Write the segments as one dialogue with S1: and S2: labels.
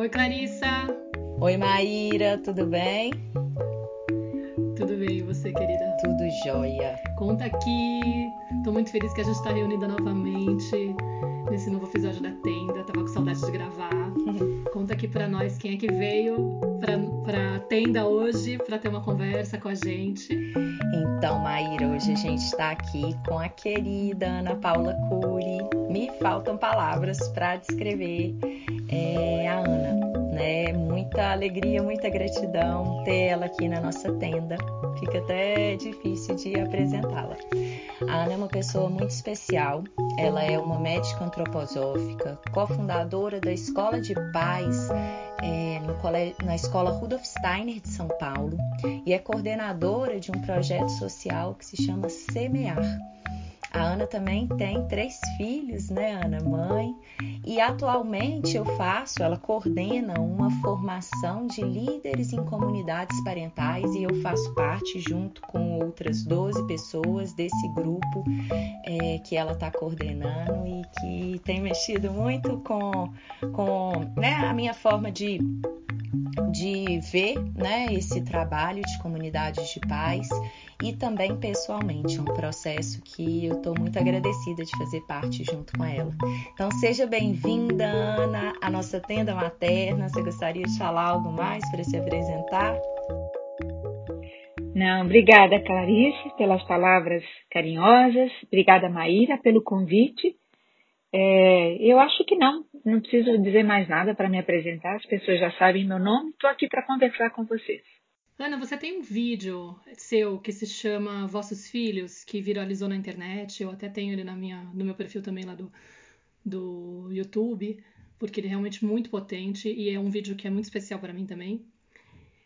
S1: Oi, Clarissa.
S2: Oi, Maíra, tudo bem?
S1: Tudo bem, e você, querida?
S2: Tudo jóia.
S1: Conta aqui. Tô muito feliz que a gente está reunida novamente nesse novo episódio da Tenda. Tava com saudade de gravar. Conta aqui para nós quem é que veio para a Tenda hoje para ter uma conversa com a gente.
S2: Então, Maíra, hoje a gente está aqui com a querida Ana Paula Cury. Me faltam palavras para descrever é, a Ana. Muita alegria, muita gratidão ter ela aqui na nossa tenda. Fica até difícil de apresentá-la. A Ana é uma pessoa muito especial. Ela é uma médica antroposófica, cofundadora da Escola de Paz é, no colégio, na Escola Rudolf Steiner de São Paulo e é coordenadora de um projeto social que se chama Semear a Ana também tem três filhos, né, Ana? Mãe. E atualmente eu faço, ela coordena uma formação de líderes em comunidades parentais e eu faço parte, junto com outras 12 pessoas, desse grupo é, que ela está coordenando e que tem mexido muito com, com né, a minha forma de de ver né, esse trabalho de comunidades de paz e também pessoalmente, um processo que eu estou muito agradecida de fazer parte junto com ela. Então seja bem-vinda, Ana, à nossa tenda materna. Você gostaria de falar algo mais para se apresentar?
S3: Não, obrigada, Clarice, pelas palavras carinhosas. Obrigada, Maíra, pelo convite. É, eu acho que não, não preciso dizer mais nada para me apresentar, as pessoas já sabem meu nome, estou aqui para conversar com vocês.
S1: Ana, você tem um vídeo seu que se chama Vossos Filhos, que viralizou na internet, eu até tenho ele na minha, no meu perfil também lá do, do YouTube, porque ele é realmente muito potente e é um vídeo que é muito especial para mim também.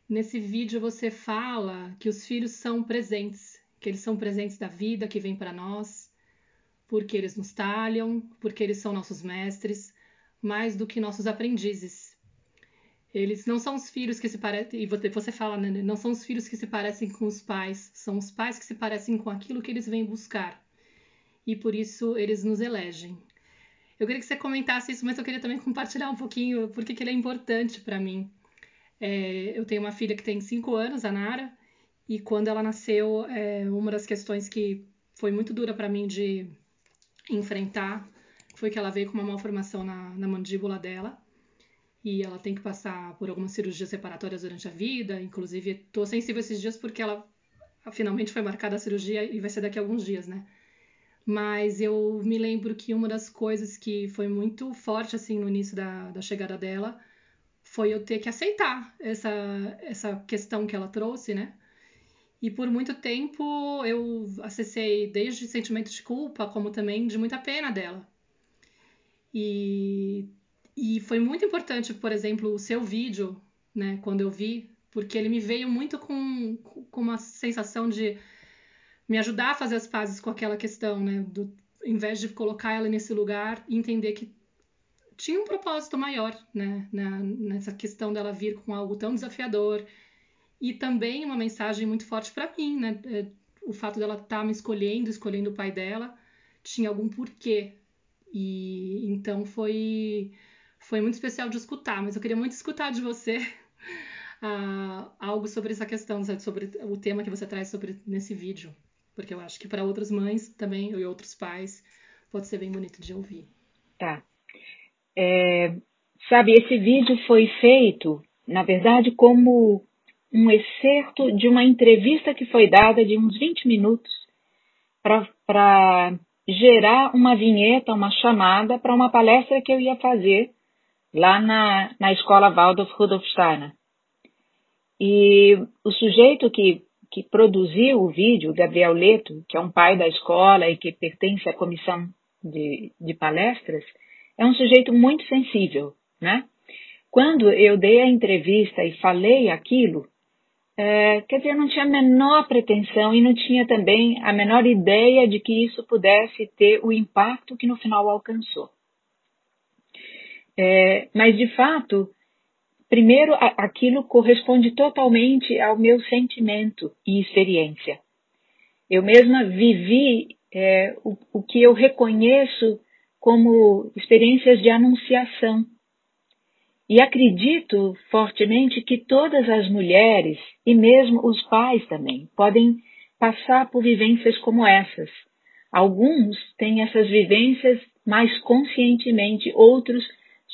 S1: Nesse vídeo você fala que os filhos são presentes, que eles são presentes da vida que vem para nós, porque eles nos talham, porque eles são nossos mestres, mais do que nossos aprendizes. Eles não são os filhos que se parecem, e você fala, né? Não são os filhos que se parecem com os pais, são os pais que se parecem com aquilo que eles vêm buscar. E por isso eles nos elegem. Eu queria que você comentasse isso, mas eu queria também compartilhar um pouquinho porque que ele é importante para mim. É, eu tenho uma filha que tem 5 anos, a Nara, e quando ela nasceu, é, uma das questões que foi muito dura para mim de enfrentar foi que ela veio com uma malformação na, na mandíbula dela e ela tem que passar por algumas cirurgias separatórias durante a vida. Inclusive, estou sensível esses dias porque ela finalmente foi marcada a cirurgia e vai ser daqui a alguns dias, né? Mas eu me lembro que uma das coisas que foi muito forte assim no início da, da chegada dela foi eu ter que aceitar essa, essa questão que ela trouxe, né? E por muito tempo eu acessei desde sentimento de culpa, como também de muita pena dela. E, e foi muito importante, por exemplo, o seu vídeo, né, quando eu vi, porque ele me veio muito com, com uma sensação de me ajudar a fazer as pazes com aquela questão, né, do, em vez de colocar ela nesse lugar e entender que tinha um propósito maior, né, na, nessa questão dela vir com algo tão desafiador e também uma mensagem muito forte para mim, né? É, o fato dela estar tá me escolhendo, escolhendo o pai dela, tinha algum porquê. E então foi foi muito especial de escutar, mas eu queria muito escutar de você uh, algo sobre essa questão, sobre o tema que você traz sobre nesse vídeo, porque eu acho que para outras mães também e outros pais pode ser bem bonito de ouvir.
S3: Tá. É, sabe, esse vídeo foi feito, na verdade, como um excerto de uma entrevista que foi dada de uns 20 minutos para gerar uma vinheta, uma chamada para uma palestra que eu ia fazer lá na, na escola Waldorf Rudolf Steiner. E o sujeito que, que produziu o vídeo, Gabriel Leto, que é um pai da escola e que pertence à comissão de, de palestras, é um sujeito muito sensível, né? Quando eu dei a entrevista e falei aquilo, é, quer dizer, não tinha a menor pretensão e não tinha também a menor ideia de que isso pudesse ter o impacto que no final alcançou. É, mas, de fato, primeiro, aquilo corresponde totalmente ao meu sentimento e experiência. Eu mesma vivi é, o, o que eu reconheço como experiências de anunciação. E acredito fortemente que todas as mulheres, e mesmo os pais também, podem passar por vivências como essas. Alguns têm essas vivências mais conscientemente, outros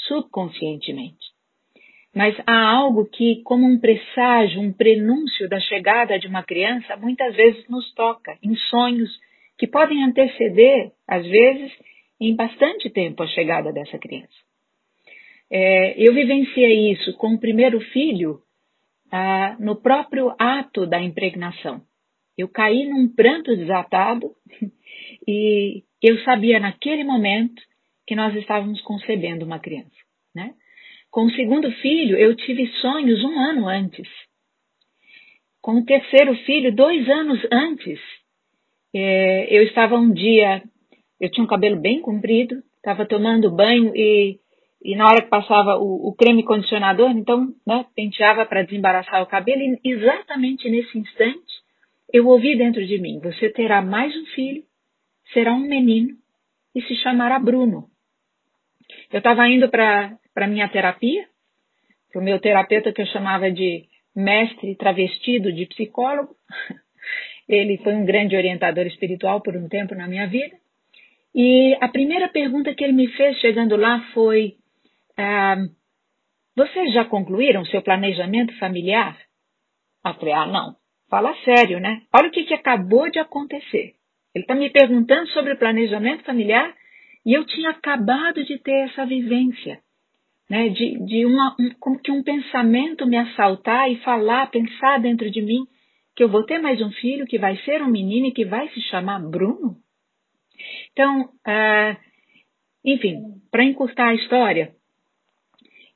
S3: subconscientemente. Mas há algo que, como um presságio, um prenúncio da chegada de uma criança, muitas vezes nos toca, em sonhos que podem anteceder, às vezes, em bastante tempo, a chegada dessa criança. É, eu vivenciei isso com o primeiro filho ah, no próprio ato da impregnação. Eu caí num pranto desatado e eu sabia naquele momento que nós estávamos concebendo uma criança. Né? Com o segundo filho, eu tive sonhos um ano antes. Com o terceiro filho, dois anos antes, é, eu estava um dia, eu tinha um cabelo bem comprido, estava tomando banho e e na hora que passava o, o creme condicionador, então, né, penteava para desembaraçar o cabelo, e exatamente nesse instante, eu ouvi dentro de mim: você terá mais um filho, será um menino e se chamará Bruno. Eu estava indo para a minha terapia, para o meu terapeuta que eu chamava de mestre travestido de psicólogo. Ele foi um grande orientador espiritual por um tempo na minha vida. E a primeira pergunta que ele me fez chegando lá foi: ah, vocês já concluíram seu planejamento familiar? Eu falei, ah, não. Fala sério, né? Olha o que, que acabou de acontecer. Ele está me perguntando sobre o planejamento familiar e eu tinha acabado de ter essa vivência, né? De, de uma, um, como que um pensamento me assaltar e falar, pensar dentro de mim que eu vou ter mais um filho que vai ser um menino e que vai se chamar Bruno. Então, ah, enfim, para encurtar a história,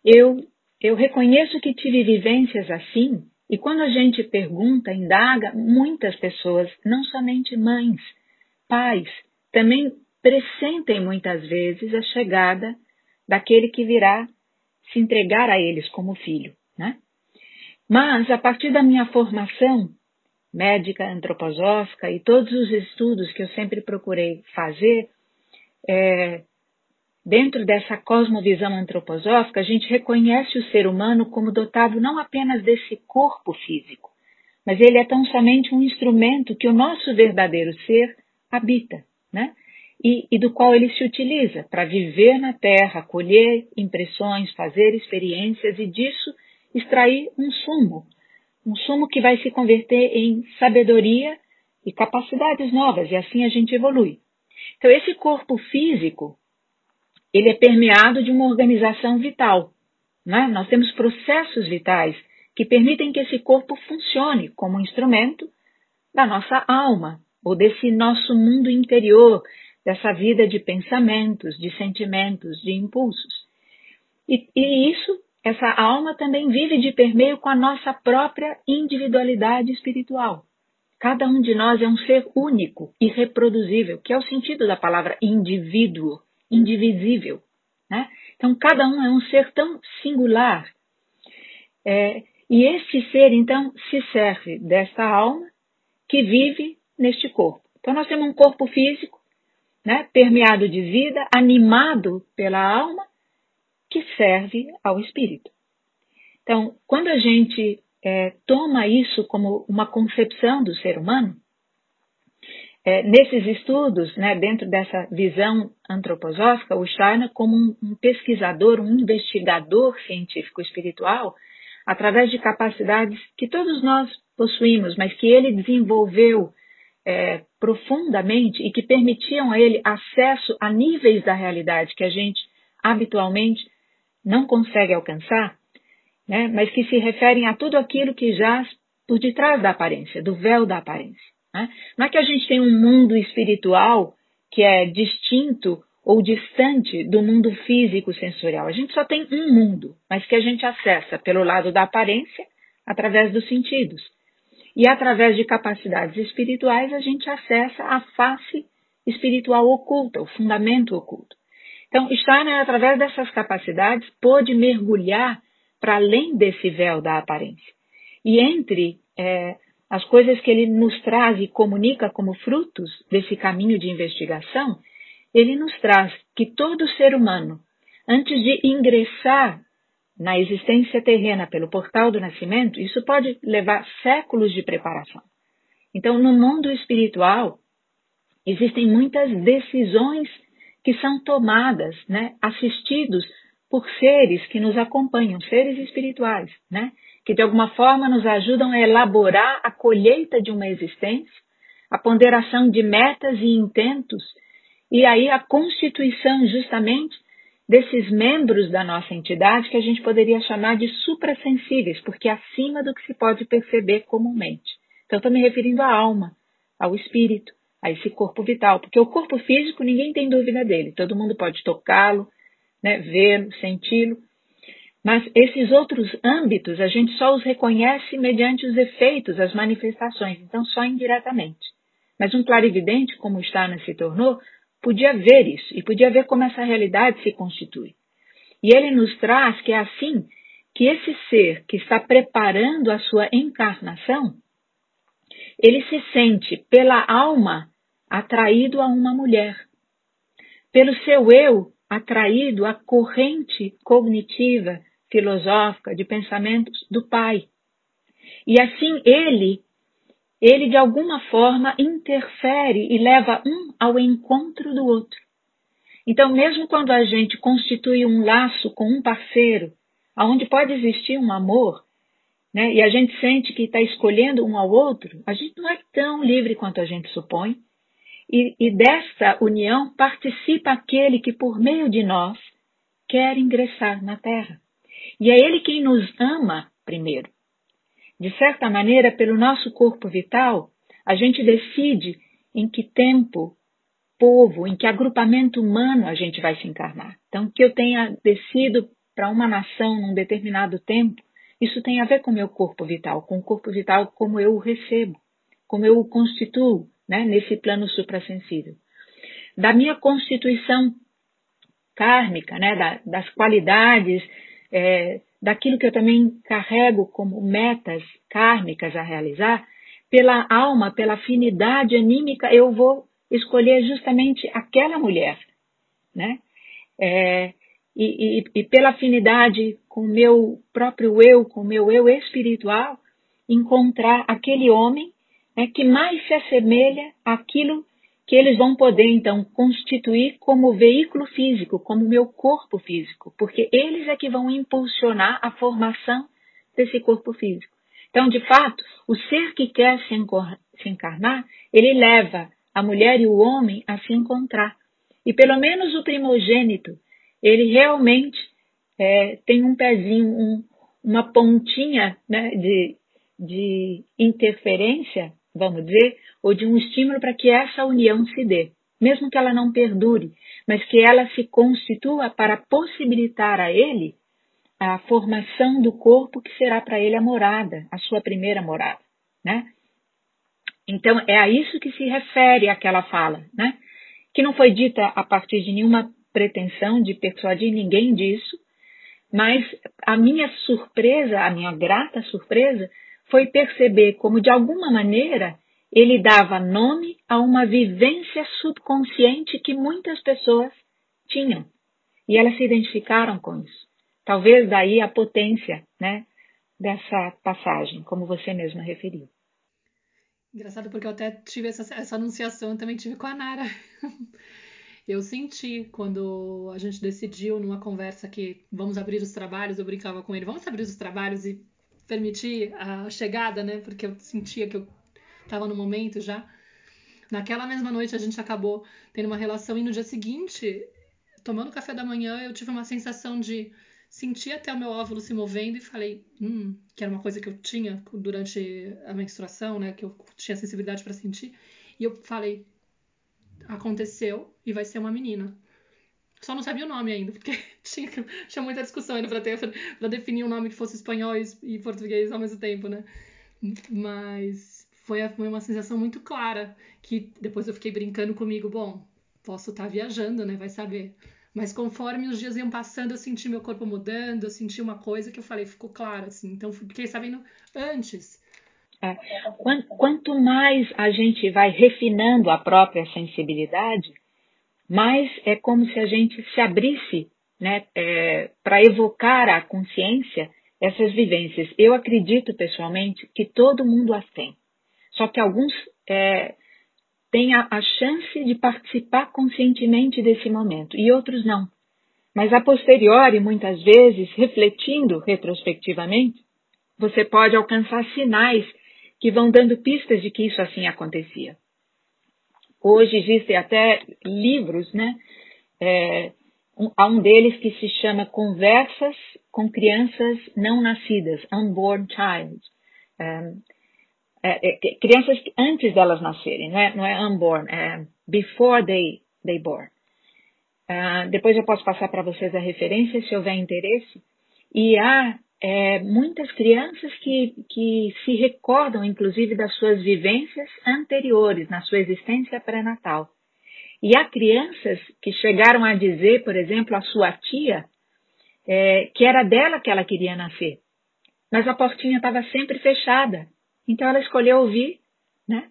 S3: eu, eu reconheço que tive vivências assim, e quando a gente pergunta, indaga, muitas pessoas, não somente mães, pais, também pressentem muitas vezes a chegada daquele que virá se entregar a eles como filho. Né? Mas, a partir da minha formação médica, antroposófica e todos os estudos que eu sempre procurei fazer, é, Dentro dessa cosmovisão antroposófica, a gente reconhece o ser humano como dotado não apenas desse corpo físico, mas ele é tão somente um instrumento que o nosso verdadeiro ser habita, né? E, e do qual ele se utiliza para viver na Terra, colher impressões, fazer experiências e disso extrair um sumo, um sumo que vai se converter em sabedoria e capacidades novas, e assim a gente evolui. Então, esse corpo físico ele é permeado de uma organização vital. Né? Nós temos processos vitais que permitem que esse corpo funcione como um instrumento da nossa alma, ou desse nosso mundo interior, dessa vida de pensamentos, de sentimentos, de impulsos. E, e isso, essa alma também vive de permeio com a nossa própria individualidade espiritual. Cada um de nós é um ser único, irreproduzível, que é o sentido da palavra indivíduo indivisível. Né? Então, cada um é um ser tão singular. É, e esse ser, então, se serve desta alma que vive neste corpo. Então, nós temos um corpo físico, né, permeado de vida, animado pela alma, que serve ao espírito. Então, quando a gente é, toma isso como uma concepção do ser humano, é, nesses estudos, né, dentro dessa visão antroposófica, o Steiner, como um, um pesquisador, um investigador científico espiritual, através de capacidades que todos nós possuímos, mas que ele desenvolveu é, profundamente e que permitiam a ele acesso a níveis da realidade que a gente habitualmente não consegue alcançar, né, mas que se referem a tudo aquilo que jaz por detrás da aparência, do véu da aparência. Né? Não é que a gente tem um mundo espiritual que é distinto ou distante do mundo físico sensorial. A gente só tem um mundo, mas que a gente acessa pelo lado da aparência, através dos sentidos. E através de capacidades espirituais, a gente acessa a face espiritual oculta, o fundamento oculto. Então, Steiner, através dessas capacidades, pôde mergulhar para além desse véu da aparência. E entre é, as coisas que ele nos traz e comunica como frutos desse caminho de investigação, ele nos traz que todo ser humano, antes de ingressar na existência terrena pelo portal do nascimento, isso pode levar séculos de preparação. Então, no mundo espiritual, existem muitas decisões que são tomadas, né, assistidos por seres que nos acompanham, seres espirituais, né, que de alguma forma nos ajudam a elaborar a colheita de uma existência, a ponderação de metas e intentos, e aí a constituição justamente desses membros da nossa entidade que a gente poderia chamar de suprassensíveis, porque acima do que se pode perceber comumente. Então, estou me referindo à alma, ao espírito, a esse corpo vital, porque o corpo físico ninguém tem dúvida dele, todo mundo pode tocá-lo, né, vê-lo, senti-lo, mas esses outros âmbitos a gente só os reconhece mediante os efeitos, as manifestações, então só indiretamente. Mas um clarividente, como Steiner se tornou, podia ver isso e podia ver como essa realidade se constitui. E ele nos traz que é assim que esse ser que está preparando a sua encarnação, ele se sente pela alma atraído a uma mulher, pelo seu eu atraído à corrente cognitiva, filosófica, de pensamentos do pai. E assim ele ele de alguma forma interfere e leva um ao encontro do outro. Então, mesmo quando a gente constitui um laço com um parceiro, aonde pode existir um amor, né, e a gente sente que está escolhendo um ao outro, a gente não é tão livre quanto a gente supõe. E, e dessa união participa aquele que, por meio de nós, quer ingressar na Terra. E é ele quem nos ama primeiro. De certa maneira, pelo nosso corpo vital, a gente decide em que tempo, povo, em que agrupamento humano a gente vai se encarnar. Então, que eu tenha descido para uma nação num determinado tempo, isso tem a ver com o meu corpo vital, com o corpo vital como eu o recebo, como eu o constituo né, nesse plano suprassensível. Da minha constituição kármica, né, da, das qualidades é, daquilo que eu também carrego como metas kármicas a realizar, pela alma, pela afinidade anímica, eu vou escolher justamente aquela mulher, né? É, e, e, e, pela afinidade com o meu próprio eu, com o meu eu espiritual, encontrar aquele homem né, que mais se assemelha àquilo que eles vão poder então constituir como veículo físico, como meu corpo físico, porque eles é que vão impulsionar a formação desse corpo físico. Então, de fato, o ser que quer se encarnar, ele leva a mulher e o homem a se encontrar. E pelo menos o primogênito, ele realmente é, tem um pezinho, um, uma pontinha né, de, de interferência vamos dizer, ou de um estímulo para que essa união se dê, mesmo que ela não perdure, mas que ela se constitua para possibilitar a ele a formação do corpo que será para ele a morada, a sua primeira morada, né? Então é a isso que se refere aquela fala, né? Que não foi dita a partir de nenhuma pretensão de persuadir ninguém disso, mas a minha surpresa, a minha grata surpresa, foi perceber como, de alguma maneira, ele dava nome a uma vivência subconsciente que muitas pessoas tinham. E elas se identificaram com isso. Talvez daí a potência né, dessa passagem, como você mesma referiu.
S1: Engraçado porque eu até tive essa, essa anunciação, eu também tive com a Nara. eu senti quando a gente decidiu numa conversa que vamos abrir os trabalhos, eu brincava com ele, vamos abrir os trabalhos e permitir a chegada, né? Porque eu sentia que eu estava no momento já. Naquela mesma noite a gente acabou tendo uma relação e no dia seguinte, tomando café da manhã, eu tive uma sensação de sentir até o meu óvulo se movendo e falei, hum, que era uma coisa que eu tinha durante a menstruação, né? Que eu tinha sensibilidade para sentir. E eu falei, aconteceu e vai ser uma menina. Só não sabia o nome ainda, porque tinha, tinha muita discussão ainda para definir um nome que fosse espanhol e, português ao mesmo tempo, né? Mas foi, foi uma sensação muito clara, que depois eu fiquei brincando comigo, bom, posso estar tá viajando, né? Vai saber. Mas conforme os dias iam passando, eu senti meu corpo mudando, eu senti uma coisa que eu falei, ficou claro, assim. Então, fiquei sabendo antes.
S3: É. Quanto mais a gente vai refinando a própria sensibilidade, mas é como se a gente se abrisse né, é, para evocar a consciência essas vivências. Eu acredito pessoalmente que todo mundo as tem, só que alguns é, têm a, a chance de participar conscientemente desse momento e outros não. Mas a posteriori, muitas vezes, refletindo retrospectivamente, você pode alcançar sinais que vão dando pistas de que isso assim acontecia. Hoje existem até livros, né? É, um, há um deles que se chama Conversas com Crianças Não Nascidas, Unborn Child. É, é, é crianças antes delas nascerem, não é, não é unborn, é before they, they born. Uh, depois eu posso passar para vocês a referência se houver interesse. E há é, muitas crianças que, que se recordam, inclusive, das suas vivências anteriores, na sua existência pré-natal. E há crianças que chegaram a dizer, por exemplo, à sua tia, é, que era dela que ela queria nascer, mas a portinha estava sempre fechada. Então ela escolheu ouvir, né,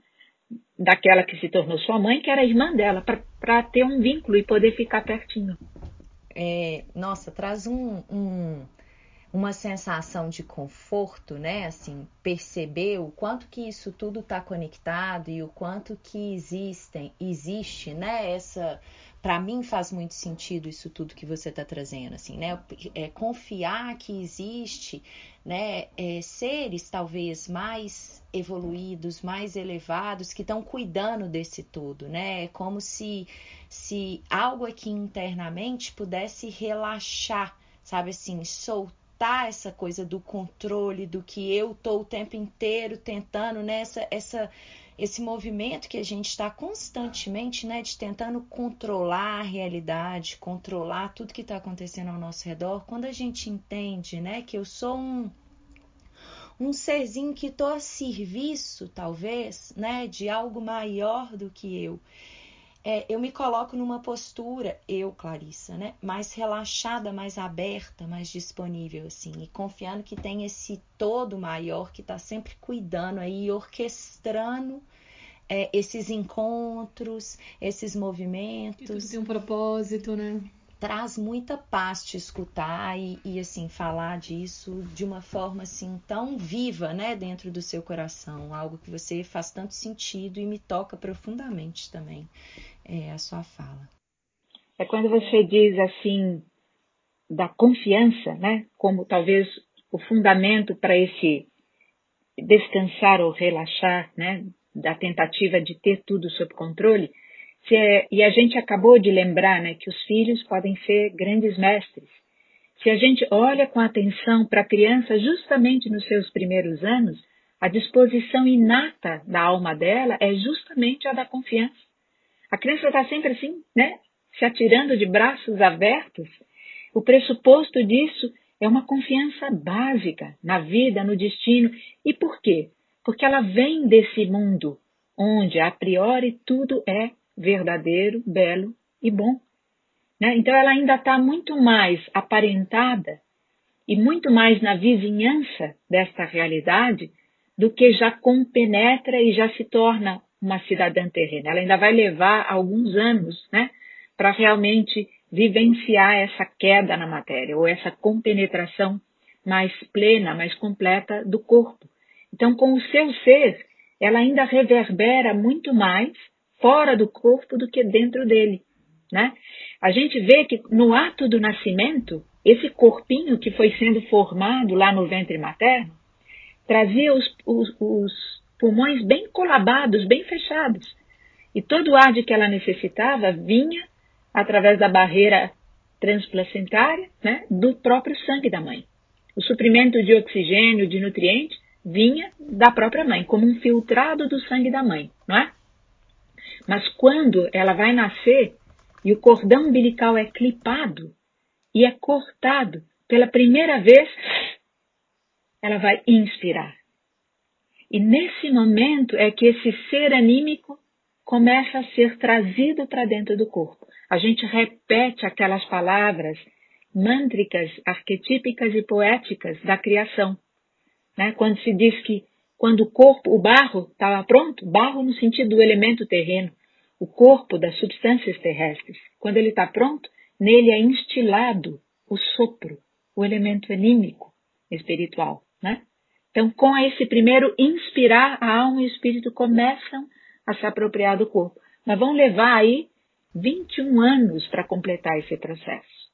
S3: daquela que se tornou sua mãe, que era irmã dela, para ter um vínculo e poder ficar pertinho.
S2: É, nossa, traz um, um uma sensação de conforto, né? Assim, perceber o quanto que isso tudo está conectado e o quanto que existem, existe, né? Essa, para mim faz muito sentido isso tudo que você está trazendo, assim, né? É confiar que existe, né? É, seres talvez mais evoluídos, mais elevados que estão cuidando desse tudo, né? É como se se algo aqui internamente pudesse relaxar, sabe assim, soltar essa coisa do controle, do que eu tô o tempo inteiro tentando nessa né, essa esse movimento que a gente está constantemente, né, de tentando controlar a realidade, controlar tudo que está acontecendo ao nosso redor. Quando a gente entende, né, que eu sou um um serzinho que estou a serviço, talvez, né, de algo maior do que eu é, eu me coloco numa postura, eu, Clarissa, né? Mais relaxada, mais aberta, mais disponível, assim, e confiando que tem esse todo maior que está sempre cuidando aí, orquestrando é, esses encontros, esses movimentos. E tudo
S1: tem um propósito, né?
S2: Traz muita paz te escutar e, e, assim falar disso de uma forma assim tão viva, né, dentro do seu coração, algo que você faz tanto sentido e me toca profundamente também é, a sua fala.
S3: É quando você diz assim da confiança, né, como talvez o fundamento para esse descansar ou relaxar, né, da tentativa de ter tudo sob controle é, e a gente acabou de lembrar né, que os filhos podem ser grandes mestres. Se a gente olha com atenção para a criança justamente nos seus primeiros anos, a disposição inata da alma dela é justamente a da confiança. A criança está sempre assim, né? Se atirando de braços abertos. O pressuposto disso é uma confiança básica na vida, no destino. E por quê? Porque ela vem desse mundo onde, a priori, tudo é verdadeiro, belo e bom. Né? Então ela ainda está muito mais aparentada e muito mais na vizinhança desta realidade do que já compenetra e já se torna uma cidadã terrena. Ela ainda vai levar alguns anos né, para realmente vivenciar essa queda na matéria ou essa compenetração mais plena, mais completa do corpo. Então, com o seu ser, ela ainda reverbera muito mais fora do corpo do que dentro dele. Né? A gente vê que no ato do nascimento, esse corpinho que foi sendo formado lá no ventre materno, trazia os, os, os pulmões bem colabados, bem fechados. E todo o ar de que ela necessitava vinha através da barreira transplacentária né, do próprio sangue da mãe. O suprimento de oxigênio, de nutrientes, vinha da própria mãe, como um filtrado do sangue da mãe, não é? Mas quando ela vai nascer e o cordão umbilical é clipado e é cortado pela primeira vez, ela vai inspirar. E nesse momento é que esse ser anímico começa a ser trazido para dentro do corpo. A gente repete aquelas palavras mântricas, arquetípicas e poéticas da criação. Né? Quando se diz que quando o corpo, o barro, estava pronto, barro no sentido do elemento terreno, o corpo das substâncias terrestres, quando ele está pronto, nele é instilado o sopro, o elemento anímico espiritual, né? Então, com esse primeiro inspirar, a alma e o espírito começam a se apropriar do corpo. Mas vão levar aí 21 anos para completar esse processo.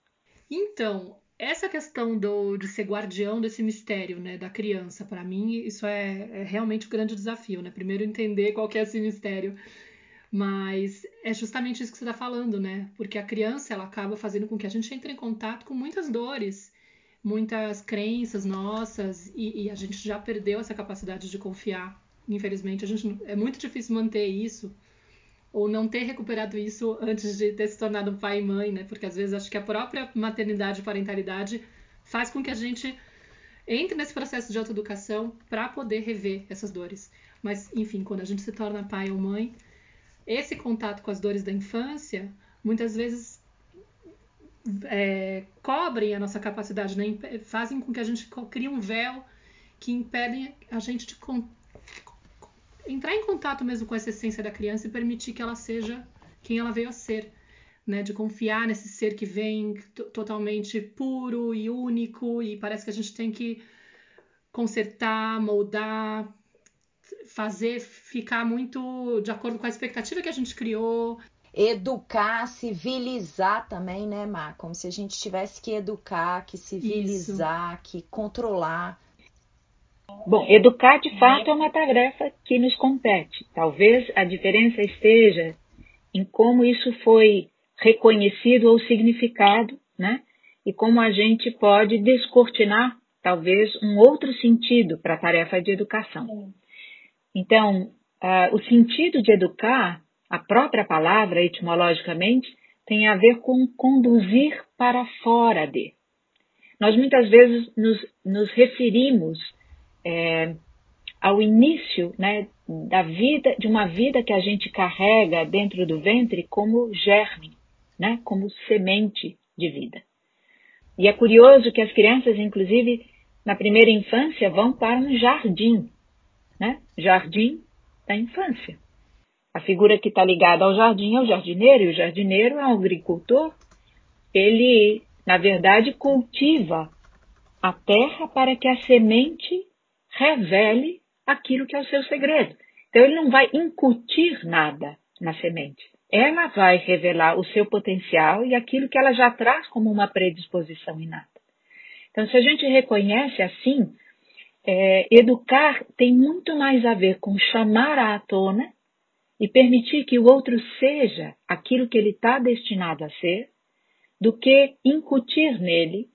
S1: Então, essa questão do, de ser guardião desse mistério, né, da criança, para mim, isso é, é, realmente um grande desafio, né? Primeiro entender qual que é esse mistério, mas é justamente isso que você está falando, né? Porque a criança, ela acaba fazendo com que a gente entre em contato com muitas dores, muitas crenças nossas, e, e a gente já perdeu essa capacidade de confiar. Infelizmente, a gente, é muito difícil manter isso ou não ter recuperado isso antes de ter se tornado pai e mãe, né? Porque às vezes acho que a própria maternidade e parentalidade faz com que a gente entre nesse processo de autoeducação para poder rever essas dores. Mas, enfim, quando a gente se torna pai ou mãe, esse contato com as dores da infância muitas vezes é, cobrem a nossa capacidade, né? fazem com que a gente crie um véu que impedem a gente de entrar em contato mesmo com essa essência da criança e permitir que ela seja quem ela veio a ser. Né, de confiar nesse ser que vem totalmente puro e único, e parece que a gente tem que consertar, moldar, fazer ficar muito de acordo com a expectativa que a gente criou.
S2: Educar, civilizar também, né, Má? Como se a gente tivesse que educar, que civilizar, Isso. que controlar.
S3: Bom, educar de fato é uma tarefa que nos compete. Talvez a diferença esteja em como isso foi reconhecido ou significado, né? E como a gente pode descortinar, talvez, um outro sentido para a tarefa de educação. Então, uh, o sentido de educar, a própria palavra, etimologicamente, tem a ver com conduzir para fora de. Nós muitas vezes nos, nos referimos é, ao início né, da vida, de uma vida que a gente carrega dentro do ventre como germe, né, como semente de vida. E é curioso que as crianças, inclusive, na primeira infância, vão para um jardim, né? Jardim da infância. A figura que está ligada ao jardim é o jardineiro, e o jardineiro é um agricultor. Ele, na verdade, cultiva a terra para que a semente revele aquilo que é o seu segredo. Então, ele não vai incutir nada na semente. Ela vai revelar o seu potencial e aquilo que ela já traz como uma predisposição inata. Então, se a gente reconhece assim, é, educar tem muito mais a ver com chamar à tona e permitir que o outro seja aquilo que ele está destinado a ser, do que incutir nele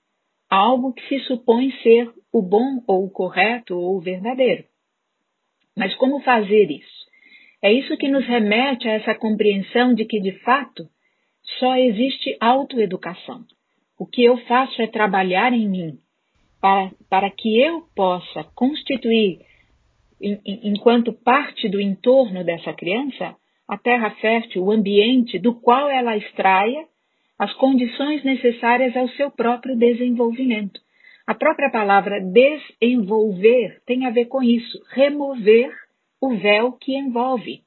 S3: algo que se supõe ser o bom ou o correto ou o verdadeiro. Mas como fazer isso? É isso que nos remete a essa compreensão de que, de fato, só existe autoeducação. O que eu faço é trabalhar em mim para, para que eu possa constituir, em, enquanto parte do entorno dessa criança, a terra fértil, o ambiente do qual ela extraia as condições necessárias ao seu próprio desenvolvimento. A própria palavra desenvolver tem a ver com isso, remover o véu que envolve,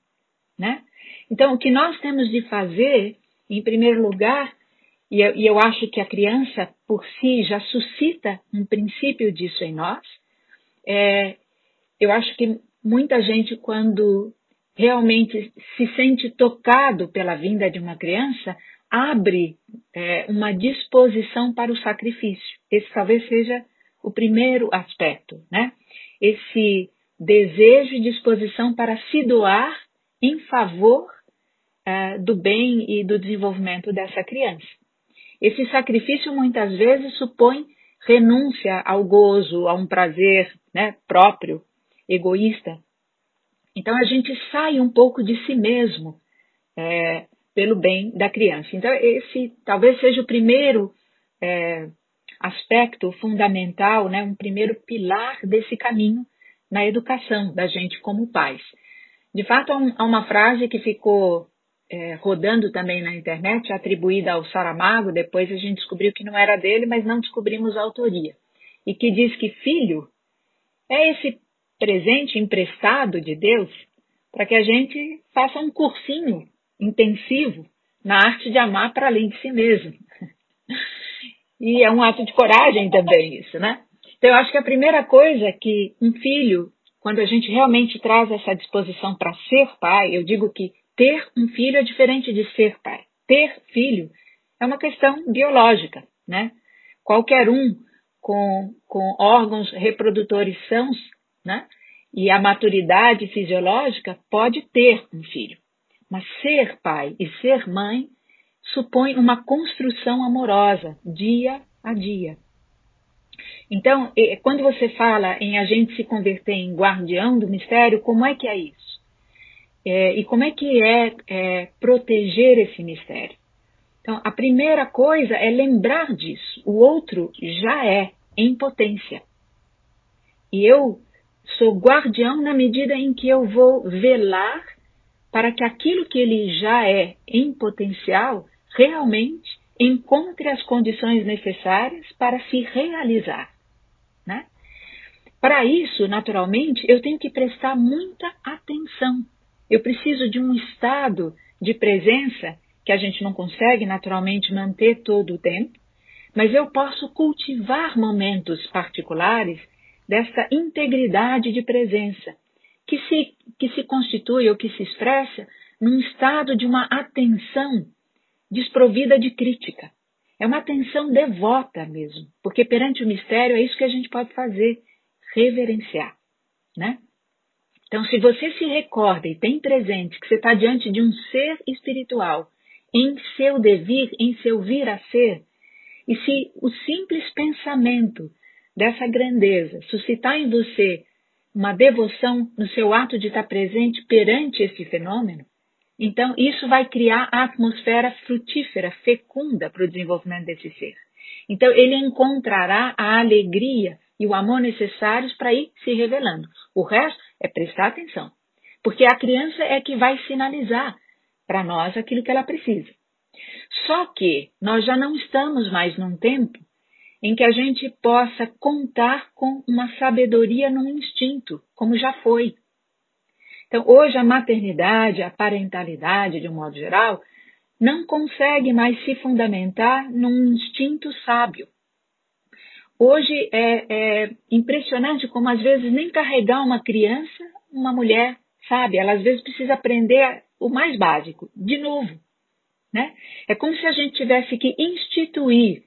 S3: né? Então, o que nós temos de fazer, em primeiro lugar, e eu, e eu acho que a criança por si já suscita um princípio disso em nós, é, eu acho que muita gente, quando realmente se sente tocado pela vinda de uma criança, abre é, uma disposição para o sacrifício. Esse talvez seja o primeiro aspecto, né? Esse desejo e disposição para se doar em favor é, do bem e do desenvolvimento dessa criança. Esse sacrifício muitas vezes supõe renúncia ao gozo, a um prazer né, próprio, egoísta. Então a gente sai um pouco de si mesmo é, pelo bem da criança. Então, esse talvez seja o primeiro é, aspecto fundamental, né, um primeiro pilar desse caminho na educação da gente como pais. De fato, há uma frase que ficou é, rodando também na internet, atribuída ao Saramago, depois a gente descobriu que não era dele, mas não descobrimos a autoria, e que diz que filho é esse presente emprestado de Deus para que a gente faça um cursinho intensivo na arte de amar para além de si mesmo. E é um ato de coragem também isso, né? Então eu acho que a primeira coisa que um filho, quando a gente realmente traz essa disposição para ser pai, eu digo que ter um filho é diferente de ser pai. Ter filho é uma questão biológica, né? Qualquer um com, com órgãos reprodutores sãos, né? E a maturidade fisiológica pode ter um filho. Mas ser pai e ser mãe supõe uma construção amorosa, dia a dia. Então, quando você fala em a gente se converter em guardião do mistério, como é que é isso? É, e como é que é, é proteger esse mistério? Então, a primeira coisa é lembrar disso. O outro já é em potência. E eu sou guardião na medida em que eu vou velar para que aquilo que ele já é em potencial realmente encontre as condições necessárias para se realizar. Né? Para isso, naturalmente, eu tenho que prestar muita atenção. Eu preciso de um estado de presença que a gente não consegue naturalmente manter todo o tempo, mas eu posso cultivar momentos particulares desta integridade de presença, que se, que se constitui ou que se expressa num estado de uma atenção desprovida de crítica. É uma atenção devota mesmo, porque perante o mistério é isso que a gente pode fazer, reverenciar, né? Então, se você se recorda e tem presente que você está diante de um ser espiritual, em seu devir, em seu vir a ser, e se o simples pensamento dessa grandeza suscitar em você uma devoção no seu ato de estar presente perante esse fenômeno, então isso vai criar a atmosfera frutífera, fecunda para o desenvolvimento desse ser. Então ele encontrará a alegria e o amor necessários para ir se revelando. O resto é prestar atenção, porque a criança é que vai sinalizar para nós aquilo que ela precisa. Só que nós já não estamos mais num tempo em que a gente possa contar com uma sabedoria no instinto, como já foi. Então, hoje a maternidade, a parentalidade, de um modo geral, não consegue mais se fundamentar num instinto sábio. Hoje é, é, impressionante como às vezes nem carregar uma criança, uma mulher sabe, ela às vezes precisa aprender o mais básico, de novo. Né? É como se a gente tivesse que instituir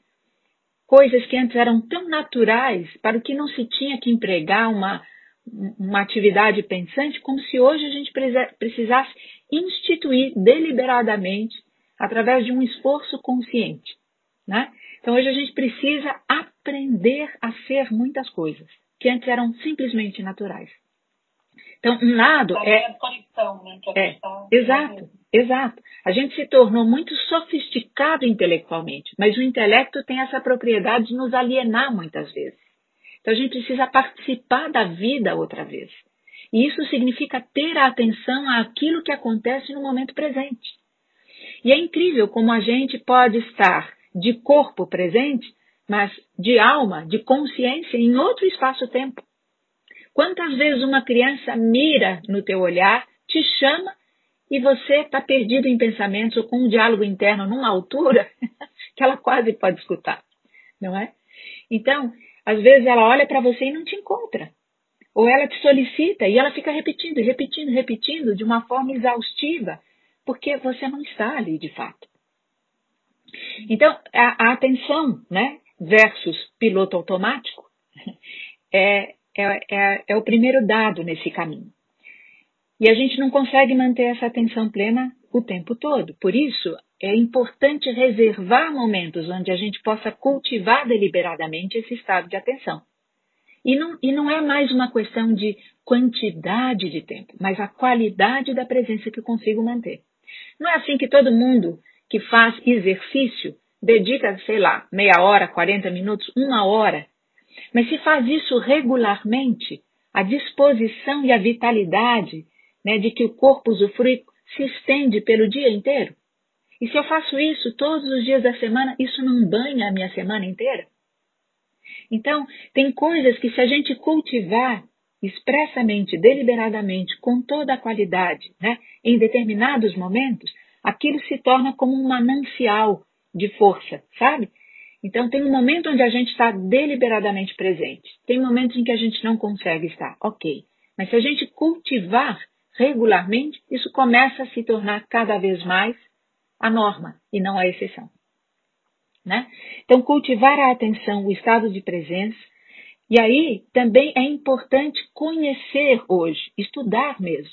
S3: coisas que antes eram tão naturais para o que não se tinha que empregar uma, uma atividade pensante, como se hoje a gente precisasse instituir deliberadamente através de um esforço consciente. Né? Então hoje a gente precisa aprender a ser muitas coisas que antes eram simplesmente naturais. Então, um lado é.
S4: Conexão, né?
S3: é exato, exato. A gente se tornou muito sofisticado intelectualmente, mas o intelecto tem essa propriedade de nos alienar muitas vezes. Então, a gente precisa participar da vida outra vez. E isso significa ter a atenção àquilo que acontece no momento presente. E é incrível como a gente pode estar de corpo presente, mas de alma, de consciência em outro espaço-tempo. Quantas vezes uma criança mira no teu olhar, te chama e você está perdido em pensamentos ou com um diálogo interno numa altura que ela quase pode escutar, não é? Então, às vezes ela olha para você e não te encontra. Ou ela te solicita e ela fica repetindo, repetindo, repetindo de uma forma exaustiva, porque você não está ali de fato. Então, a, a atenção né, versus piloto automático é, é, é, é o primeiro dado nesse caminho. E a gente não consegue manter essa atenção plena o tempo todo. Por isso, é importante reservar momentos onde a gente possa cultivar deliberadamente esse estado de atenção. E não, e não é mais uma questão de quantidade de tempo, mas a qualidade da presença que eu consigo manter. Não é assim que todo mundo que faz exercício dedica, sei lá, meia hora, 40 minutos, uma hora mas se faz isso regularmente, a disposição e a vitalidade né, de que o corpo usufrui se estende pelo dia inteiro. E se eu faço isso todos os dias da semana, isso não banha a minha semana inteira? Então, tem coisas que se a gente cultivar expressamente, deliberadamente, com toda a qualidade, né, em determinados momentos, aquilo se torna como um manancial de força, sabe? Então, tem um momento onde a gente está deliberadamente presente. Tem momentos em que a gente não consegue estar. Ok. Mas se a gente cultivar regularmente, isso começa a se tornar cada vez mais a norma e não a exceção. Né? Então, cultivar a atenção, o estado de presença. E aí também é importante conhecer hoje, estudar mesmo,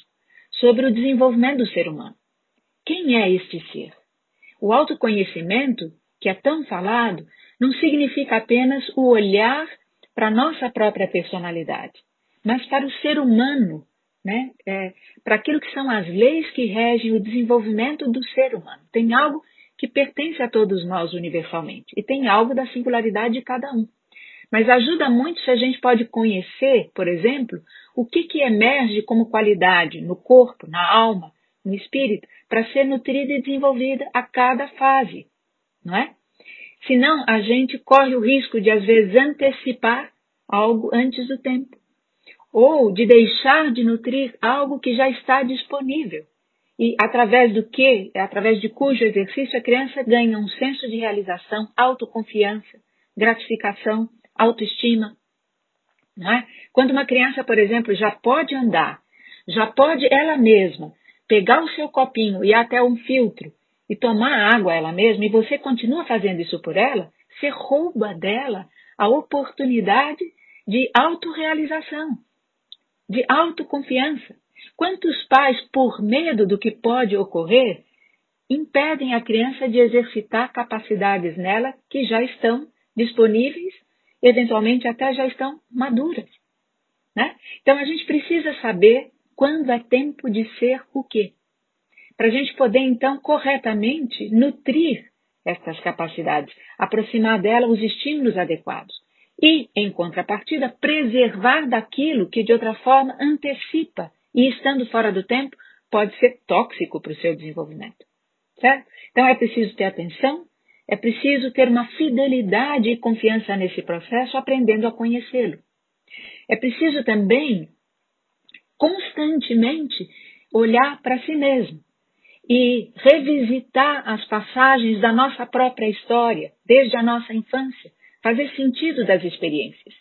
S3: sobre o desenvolvimento do ser humano. Quem é este ser? O autoconhecimento, que é tão falado, não significa apenas o olhar para a nossa própria personalidade, mas para o ser humano, né? É, para aquilo que são as leis que regem o desenvolvimento do ser humano. Tem algo que pertence a todos nós universalmente e tem algo da singularidade de cada um. Mas ajuda muito se a gente pode conhecer, por exemplo, o que, que emerge como qualidade no corpo, na alma, no espírito, para ser nutrida e desenvolvida a cada fase, não é? Senão a gente corre o risco de às vezes antecipar algo antes do tempo, ou de deixar de nutrir algo que já está disponível e através do que, através de cujo exercício a criança ganha um senso de realização, autoconfiança, gratificação, autoestima. Não é? Quando uma criança, por exemplo, já pode andar, já pode ela mesma pegar o seu copinho e até um filtro e tomar água ela mesma, e você continua fazendo isso por ela, você rouba dela a oportunidade de autorrealização, de autoconfiança. Quantos pais, por medo do que pode ocorrer, impedem a criança de exercitar capacidades nela que já estão disponíveis, eventualmente até já estão maduras? Né? Então a gente precisa saber quando é tempo de ser o quê? Para a gente poder, então, corretamente nutrir estas capacidades, aproximar dela os estímulos adequados. E, em contrapartida, preservar daquilo que de outra forma antecipa e, estando fora do tempo, pode ser tóxico para o seu desenvolvimento. Certo? Então é preciso ter atenção, é preciso ter uma fidelidade e confiança nesse processo, aprendendo a conhecê-lo. É preciso também, constantemente, olhar para si mesmo e revisitar as passagens da nossa própria história, desde a nossa infância, fazer sentido das experiências.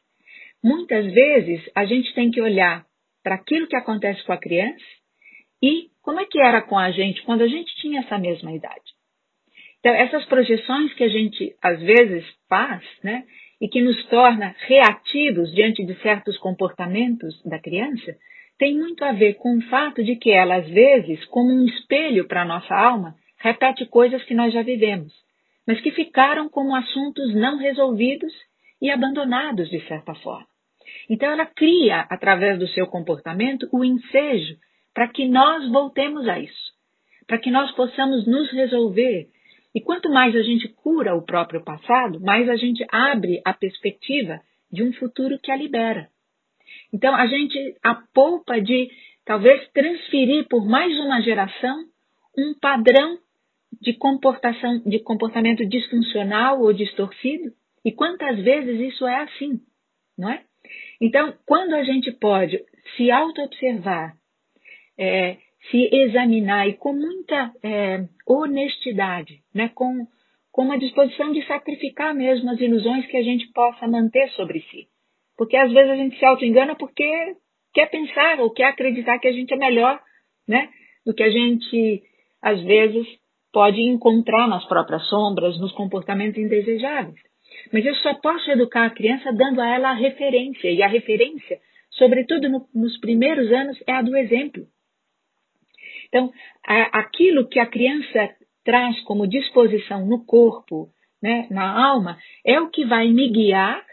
S3: Muitas vezes a gente tem que olhar para aquilo que acontece com a criança e como é que era com a gente quando a gente tinha essa mesma idade. Então, essas projeções que a gente às vezes faz, né, e que nos torna reativos diante de certos comportamentos da criança, tem muito a ver com o fato de que ela, às vezes, como um espelho para a nossa alma, repete coisas que nós já vivemos, mas que ficaram como assuntos não resolvidos e abandonados de certa forma. Então, ela cria, através do seu comportamento, o ensejo para que nós voltemos a isso, para que nós possamos nos resolver. E quanto mais a gente cura o próprio passado, mais a gente abre a perspectiva de um futuro que a libera. Então, a gente apoupa de talvez transferir por mais uma geração um padrão de, comportação, de comportamento disfuncional ou distorcido. E quantas vezes isso é assim, não é? Então, quando a gente pode se auto-observar, é, se examinar e com muita é, honestidade, né, com, com uma disposição de sacrificar mesmo as ilusões que a gente possa manter sobre si. Porque às vezes a gente se auto-engana porque quer pensar ou quer acreditar que a gente é melhor né, do que a gente, às vezes, pode encontrar nas próprias sombras, nos comportamentos indesejáveis. Mas eu só posso educar a criança dando a ela a referência, e a referência, sobretudo no, nos primeiros anos, é a do exemplo. Então, a, aquilo que a criança traz como disposição no corpo, né, na alma, é o que vai me guiar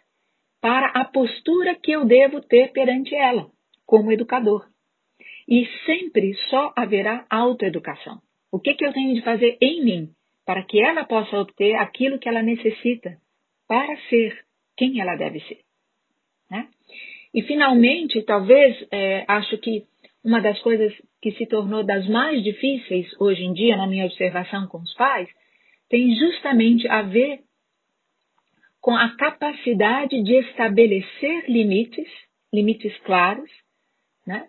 S3: para a postura que eu devo ter perante ela, como educador. E sempre só haverá autoeducação. O que, que eu tenho de fazer em mim para que ela possa obter aquilo que ela necessita para ser quem ela deve ser. Né? E, finalmente, talvez, é, acho que uma das coisas que se tornou das mais difíceis hoje em dia, na minha observação com os pais, tem justamente a ver com a capacidade de estabelecer limites, limites claros, né?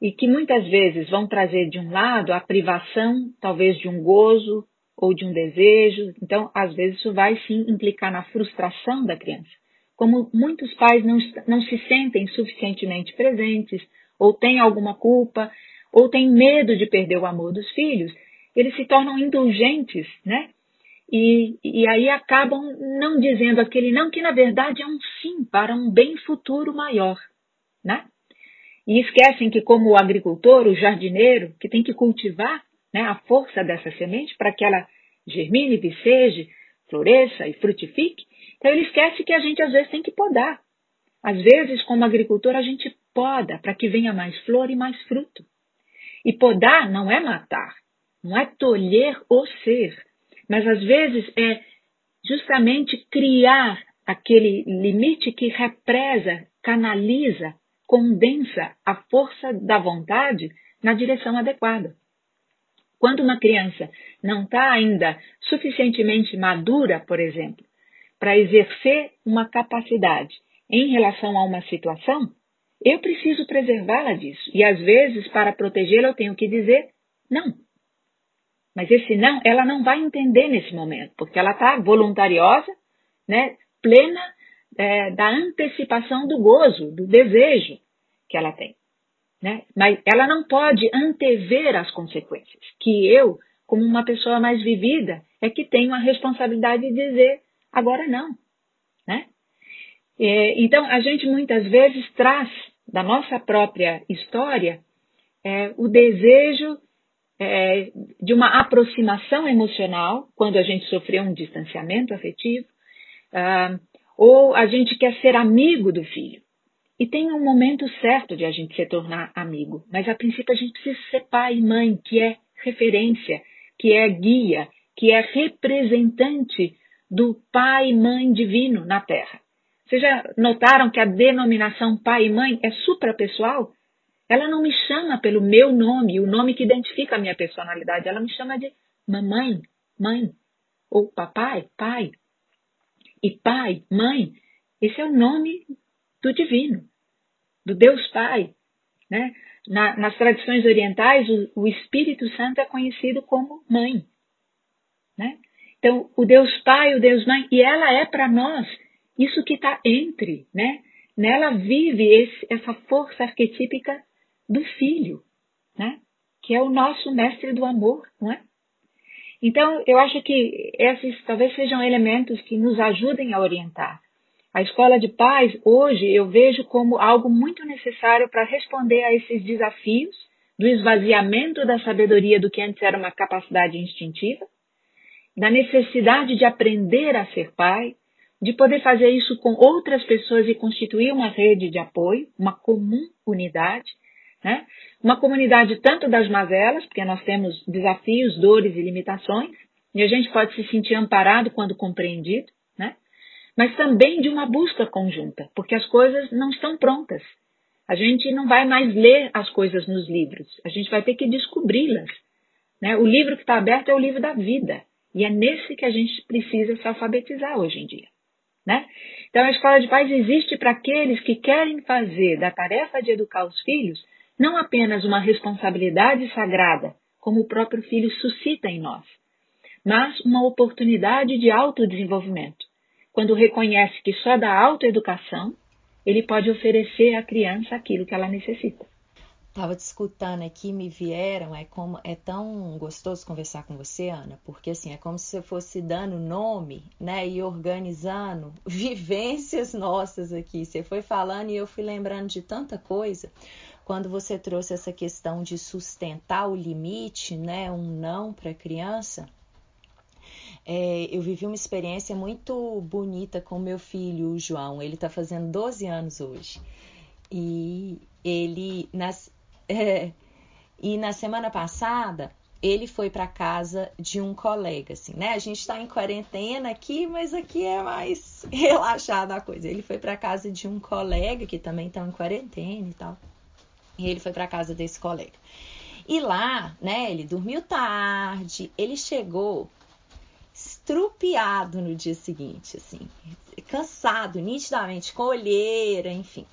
S3: e que muitas vezes vão trazer de um lado a privação, talvez de um gozo, ou de um desejo. Então, às vezes, isso vai sim implicar na frustração da criança. Como muitos pais não, não se sentem suficientemente presentes, ou têm alguma culpa, ou têm medo de perder o amor dos filhos, eles se tornam indulgentes, né? E, e aí acabam não dizendo aquele não, que na verdade é um sim para um bem futuro maior, né? E esquecem que, como o agricultor, o jardineiro, que tem que cultivar né, a força dessa semente para que ela germine, viceje, floresça e frutifique, então ele esquece que a gente às vezes tem que podar. Às vezes, como agricultor, a gente poda para que venha mais flor e mais fruto. E podar não é matar, não é tolher o ser, mas às vezes é justamente criar aquele limite que represa, canaliza, condensa a força da vontade na direção adequada. Quando uma criança não está ainda suficientemente madura, por exemplo, para exercer uma capacidade em relação a uma situação, eu preciso preservá-la disso. E às vezes, para protegê-la, eu tenho que dizer não. Mas esse não, ela não vai entender nesse momento, porque ela está voluntariosa, né, plena é, da antecipação do gozo, do desejo que ela tem. Né? Mas ela não pode antever as consequências, que eu, como uma pessoa mais vivida, é que tenho a responsabilidade de dizer agora não. Né? É, então, a gente muitas vezes traz da nossa própria história é, o desejo é, de uma aproximação emocional, quando a gente sofreu um distanciamento afetivo, ah, ou a gente quer ser amigo do filho. E tem um momento certo de a gente se tornar amigo, mas a princípio a gente precisa ser pai e mãe, que é referência, que é guia, que é representante do pai e mãe divino na Terra. Vocês já notaram que a denominação pai e mãe é suprapessoal? Ela não me chama pelo meu nome, o nome que identifica a minha personalidade. Ela me chama de mamãe, mãe, ou papai, pai. E pai, mãe, esse é o nome do divino, do Deus Pai. Né? Na, nas tradições orientais, o, o, Espírito Santo é conhecido como mãe. Né? Então, o Deus Pai, o Deus Mãe, e ela é para nós isso que está entre. Né? Nela vive esse, essa força arquetípica do Filho, né? que é o nosso mestre do amor. Não é? Então, eu acho que esses talvez sejam elementos que nos ajudem a orientar. A escola de paz, hoje, eu vejo como algo muito necessário para responder a esses desafios do esvaziamento da sabedoria do que antes era uma capacidade instintiva, da necessidade de aprender a ser pai, de poder fazer isso com outras pessoas e constituir uma rede de apoio, uma comum unidade, né? uma comunidade tanto das mazelas, porque nós temos desafios, dores e limitações, e a gente pode se sentir amparado quando compreendido, né? mas também de uma busca conjunta, porque as coisas não estão prontas. A gente não vai mais ler as coisas nos livros, a gente vai ter que descobri-las. Né? O livro que está aberto é o livro da vida, e é nesse que a gente precisa se alfabetizar hoje em dia. Né? Então, a escola de paz existe para aqueles que querem fazer da tarefa de educar os filhos não apenas uma responsabilidade sagrada, como o próprio filho suscita em nós, mas uma oportunidade de autodesenvolvimento quando reconhece que só da autoeducação ele pode oferecer à criança aquilo que ela necessita.
S2: Estava te escutando aqui, me vieram, é como é tão gostoso conversar com você, Ana, porque assim, é como se você fosse dando nome, né, e organizando vivências nossas aqui. Você foi falando e eu fui lembrando de tanta coisa. Quando você trouxe essa questão de sustentar o limite, né, um não para a criança, é, eu vivi uma experiência muito bonita com meu filho, o João. Ele está fazendo 12 anos hoje. E ele, nas, é, e na semana passada, ele foi para casa de um colega, assim, né? A gente está em quarentena aqui, mas aqui é mais relaxada a coisa. Ele foi para casa de um colega que também está em quarentena e tal. E ele foi para casa desse colega. E lá, né, ele dormiu tarde, ele chegou estrupiado no dia seguinte, assim, cansado, nitidamente, com olheira, enfim.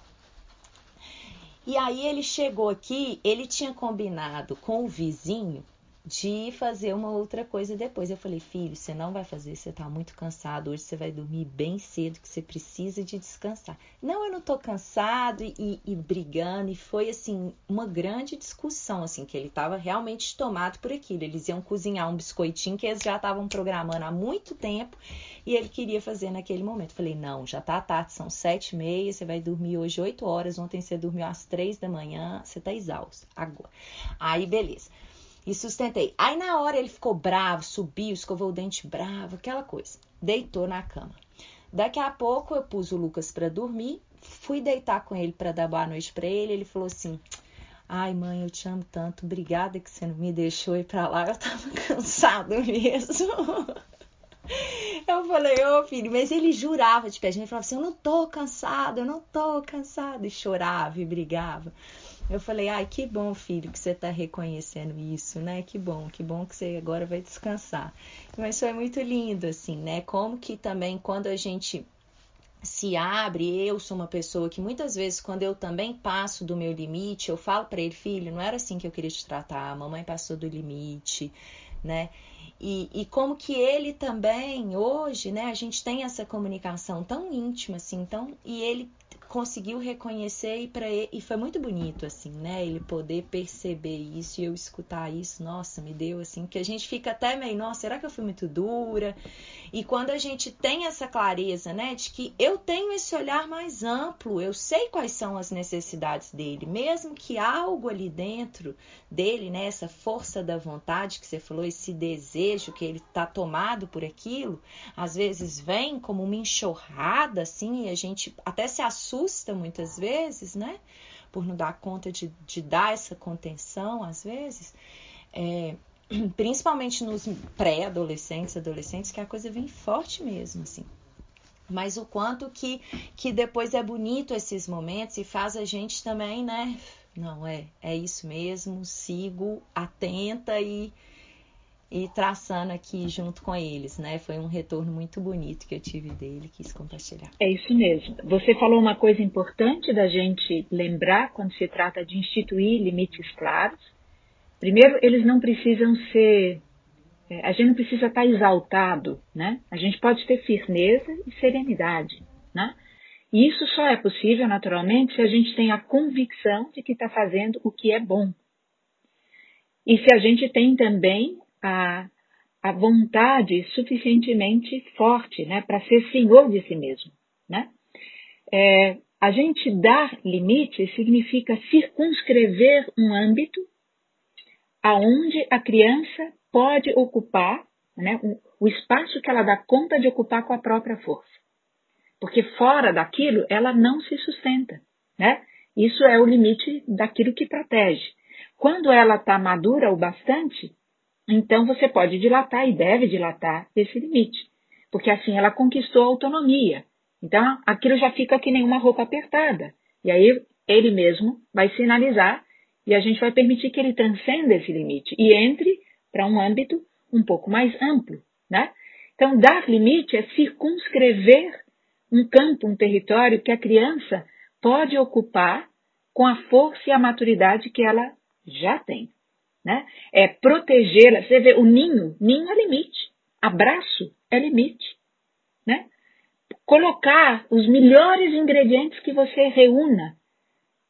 S2: E aí ele chegou aqui, ele tinha combinado com o vizinho de fazer uma outra coisa depois. Eu falei, filho, você não vai fazer, você tá muito cansado. Hoje você vai dormir bem cedo, que você precisa de descansar. Não, eu não tô cansado e, e, brigando. E foi assim, uma grande discussão, assim, que ele tava realmente tomado por aquilo. Eles iam cozinhar um biscoitinho que eles já estavam programando há muito tempo e ele queria fazer naquele momento. Eu falei, não, já tá tarde, são sete e meia, você vai dormir hoje oito horas. Ontem você dormiu às três da manhã, você tá exausto. Agora. Aí, beleza e sustentei. Aí na hora ele ficou bravo, subiu, escovou o dente bravo, aquela coisa. Deitou na cama. Daqui a pouco eu pus o Lucas para dormir, fui deitar com ele para dar boa noite para ele. Ele falou assim: Ai, mãe, eu te amo tanto, obrigada que você não me deixou ir para lá, eu tava cansado mesmo. Eu falei, ô oh, filho, mas ele jurava de pé, a gente falava assim: Eu não tô cansado, eu não tô cansado, e chorava e brigava. Eu falei, ai, que bom, filho, que você está reconhecendo isso, né? Que bom, que bom que você agora vai descansar. Mas foi muito lindo, assim, né? Como que também quando a gente se abre, eu sou uma pessoa que muitas vezes, quando eu também passo do meu limite, eu falo para ele, filho, não era assim que eu queria te tratar, a mamãe passou do limite, né? E, e, como que ele também, hoje, né, a gente tem essa comunicação tão íntima, assim, tão, e ele conseguiu reconhecer e para e foi muito bonito assim, né? Ele poder perceber isso e eu escutar isso, nossa, me deu assim, que a gente fica até meio, nossa, será que eu fui muito dura? E quando a gente tem essa clareza, né, de que eu tenho esse olhar mais amplo, eu sei quais são as necessidades dele, mesmo que algo ali dentro dele, né, essa força da vontade que você falou, esse desejo que ele tá tomado por aquilo, às vezes vem como uma enxurrada assim, e a gente até se assusta assusta muitas vezes, né? Por não dar conta de, de dar essa contenção, às vezes. É, principalmente nos pré-adolescentes, adolescentes, que a coisa vem forte mesmo, assim. Mas o quanto que, que depois é bonito esses momentos e faz a gente também, né? Não, é, é isso mesmo, sigo atenta e, e traçando aqui junto com eles, né? Foi um retorno muito bonito que eu tive dele, quis compartilhar.
S3: É isso mesmo. Você falou uma coisa importante da gente lembrar quando se trata de instituir limites claros. Primeiro, eles não precisam ser. É, a gente não precisa estar exaltado, né? A gente pode ter firmeza e serenidade, né? E isso só é possível, naturalmente, se a gente tem a convicção de que está fazendo o que é bom. E se a gente tem também a, a vontade suficientemente forte né, para ser senhor de si mesmo. Né? É, a gente dar limites significa circunscrever um âmbito aonde a criança pode ocupar né, o espaço que ela dá conta de ocupar com a própria força. Porque fora daquilo ela não se sustenta. Né? Isso é o limite daquilo que protege. Quando ela está madura o bastante, então você pode dilatar e deve dilatar esse limite, porque assim ela conquistou a autonomia. Então aquilo já fica que nem uma roupa apertada. E aí ele mesmo vai sinalizar e a gente vai permitir que ele transcenda esse limite e entre para um âmbito um pouco mais amplo, né? Então dar limite é circunscrever um campo, um território que a criança pode ocupar com a força e a maturidade que ela já tem né? É protegê-la. Você vê, o ninho, ninho é limite. Abraço é limite, né? Colocar os melhores ingredientes que você reúna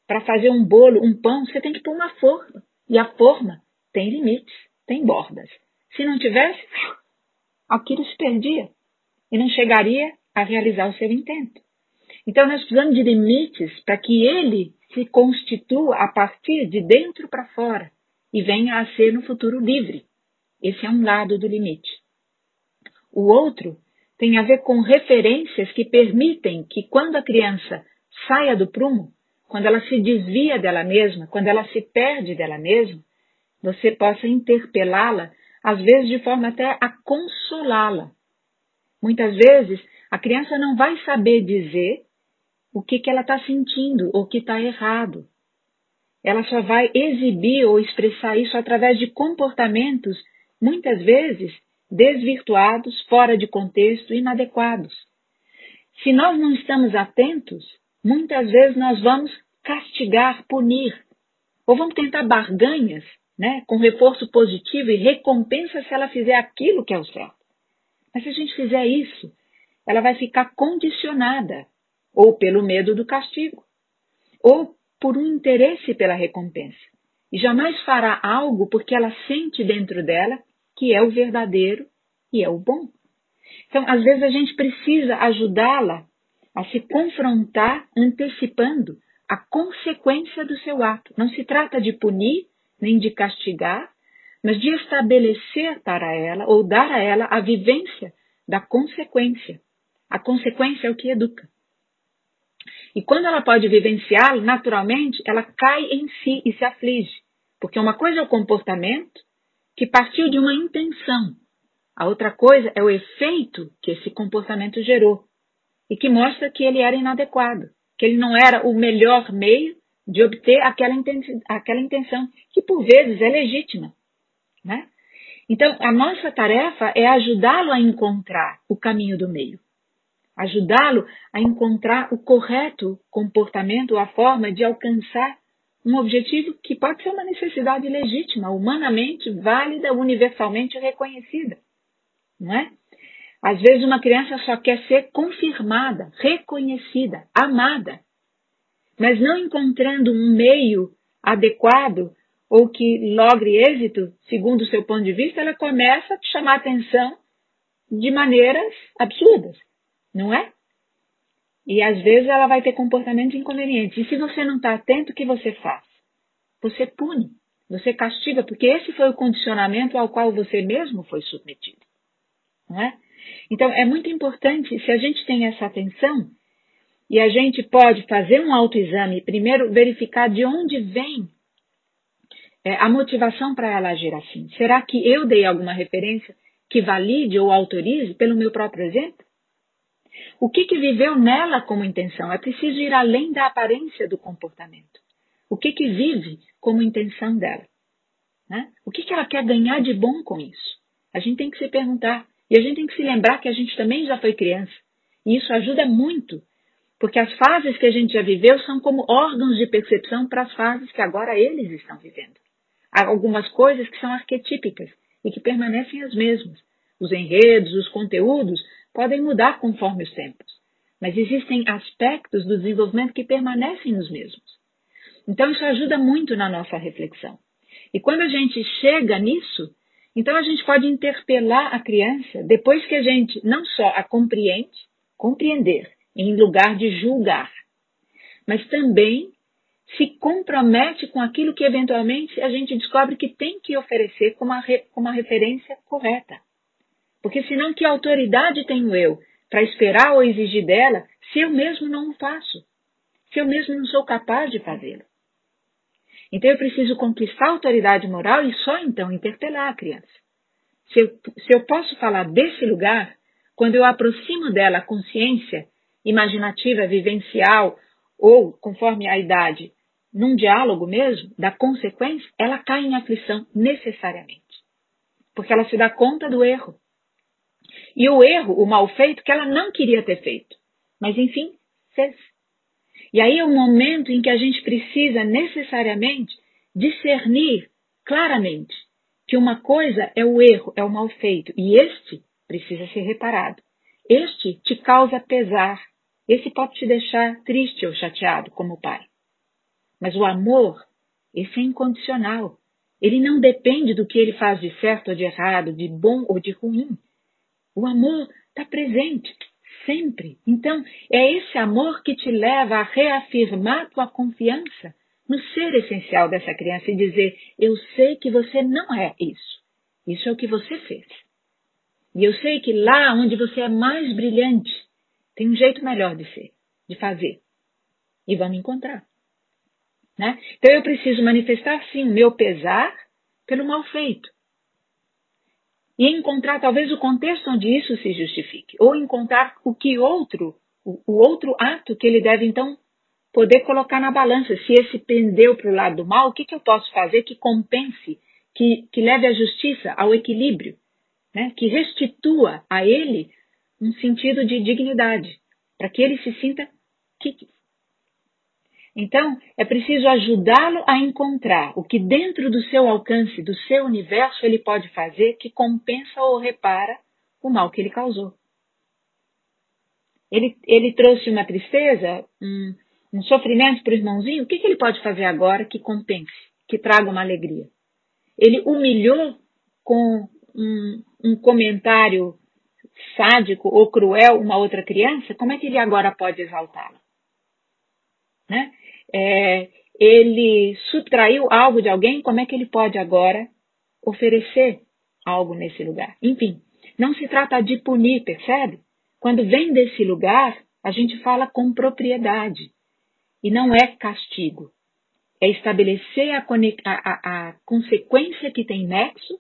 S3: para fazer um bolo, um pão, você tem que pôr uma forma. E a forma tem limites, tem bordas. Se não tivesse, aquilo se perdia e não chegaria a realizar o seu intento. Então nós precisamos de limites para que ele se constitua a partir de dentro para fora e venha a ser no futuro livre. Esse é um lado do limite. O outro tem a ver com referências que permitem que, quando a criança saia do prumo, quando ela se desvia dela mesma, quando ela se perde dela mesma, você possa interpelá-la, às vezes de forma até a consolá-la. Muitas vezes a criança não vai saber dizer o que, que ela está sentindo ou o que está errado ela só vai exibir ou expressar isso através de comportamentos, muitas vezes desvirtuados, fora de contexto, inadequados. Se nós não estamos atentos, muitas vezes nós vamos castigar, punir, ou vamos tentar barganhas né, com reforço positivo e recompensa se ela fizer aquilo que é o certo. Mas se a gente fizer isso, ela vai ficar condicionada ou pelo medo do castigo, ou por um interesse pela recompensa. E jamais fará algo porque ela sente dentro dela que é o verdadeiro e é o bom. Então, às vezes a gente precisa ajudá-la a se confrontar antecipando a consequência do seu ato. Não se trata de punir nem de castigar, mas de estabelecer para ela ou dar a ela a vivência da consequência. A consequência é o que educa. E quando ela pode vivenciá-lo, naturalmente, ela cai em si e se aflige. Porque uma coisa é o comportamento que partiu de uma intenção. A outra coisa é o efeito que esse comportamento gerou e que mostra que ele era inadequado, que ele não era o melhor meio de obter aquela intenção, aquela intenção que por vezes é legítima. Né? Então, a nossa tarefa é ajudá-lo a encontrar o caminho do meio, ajudá-lo a encontrar o correto comportamento, a forma de alcançar um objetivo que pode ser uma necessidade legítima, humanamente válida, universalmente reconhecida. Não é? Às vezes uma criança só quer ser confirmada, reconhecida, amada, mas não encontrando um meio adequado ou que logre êxito, segundo o seu ponto de vista, ela começa a chamar atenção de maneiras absurdas, não é? E às vezes ela vai ter comportamentos inconvenientes. E se você não está atento, o que você faz? Você pune, você castiga, porque esse foi o condicionamento ao qual você mesmo foi submetido. Não é? Então é muito importante, se a gente tem essa atenção, e a gente pode fazer um autoexame, primeiro verificar de onde vem é, a motivação para ela agir assim. Será que eu dei alguma referência que valide ou autorize pelo meu próprio exemplo? O que, que viveu nela como intenção? É preciso ir além da aparência do comportamento. O que, que vive como intenção dela? Né? O que, que ela quer ganhar de bom com isso? A gente tem que se perguntar. E a gente tem que se lembrar que a gente também já foi criança. E isso ajuda muito porque as fases que a gente já viveu são como órgãos de percepção para as fases que agora eles estão vivendo. Há algumas coisas que são arquetípicas e que permanecem as mesmas. Os enredos, os conteúdos podem mudar conforme os tempos, mas existem aspectos do desenvolvimento que permanecem os mesmos. Então isso ajuda muito na nossa reflexão. E quando a gente chega nisso, então a gente pode interpelar a criança depois que a gente não só a compreende, compreender, em lugar de julgar, mas também se compromete com aquilo que eventualmente a gente descobre que tem que oferecer como uma, como uma referência correta. Porque senão que autoridade tenho eu para esperar ou exigir dela se eu mesmo não o faço? Se eu mesmo não sou capaz de fazê-lo? Então eu preciso conquistar a autoridade moral e só então interpelar a criança. Se eu, se eu posso falar desse lugar, quando eu aproximo dela a consciência imaginativa, vivencial, ou, conforme a idade, num diálogo mesmo, da consequência, ela cai em aflição necessariamente. Porque ela se dá conta do erro. E o erro, o mal feito, que ela não queria ter feito. Mas, enfim, fez. E aí é o momento em que a gente precisa necessariamente discernir claramente que uma coisa é o erro, é o mal feito, e este precisa ser reparado. Este te causa pesar, esse pode te deixar triste ou chateado como pai. Mas o amor, esse é incondicional. Ele não depende do que ele faz de certo ou de errado, de bom ou de ruim. O amor está presente, sempre. Então, é esse amor que te leva a reafirmar tua confiança no ser essencial dessa criança e dizer: Eu sei que você não é isso. Isso é o que você fez. E eu sei que lá onde você é mais brilhante, tem um jeito melhor de ser, de fazer. E vamos encontrar. Né? Então eu preciso manifestar sim o meu pesar pelo mal feito. E encontrar talvez o contexto onde isso se justifique. Ou encontrar o que outro, o, outro ato que ele deve então poder colocar na balança. Se esse pendeu para o lado do mal, o que, que eu posso fazer que compense, que, que leve a justiça ao equilíbrio, né? que restitua a ele um sentido de dignidade, para que ele se sinta que Então, é preciso ajudá-lo a encontrar o que dentro do seu alcance, do seu universo, ele pode fazer que compensa ou repara o mal que ele causou. Ele, ele trouxe uma tristeza, um, um sofrimento para o irmãozinho, o que, que ele pode fazer agora que compense, que traga uma alegria? Ele humilhou com um, um comentário sádico ou cruel uma outra criança, como é que ele agora pode exaltá-la? Né? É, ele subtraiu algo de alguém, como é que ele pode agora oferecer algo nesse lugar? Enfim, não se trata de punir, percebe? Quando vem desse lugar, a gente fala com propriedade. E não é castigo. É estabelecer a, a, a consequência que tem nexo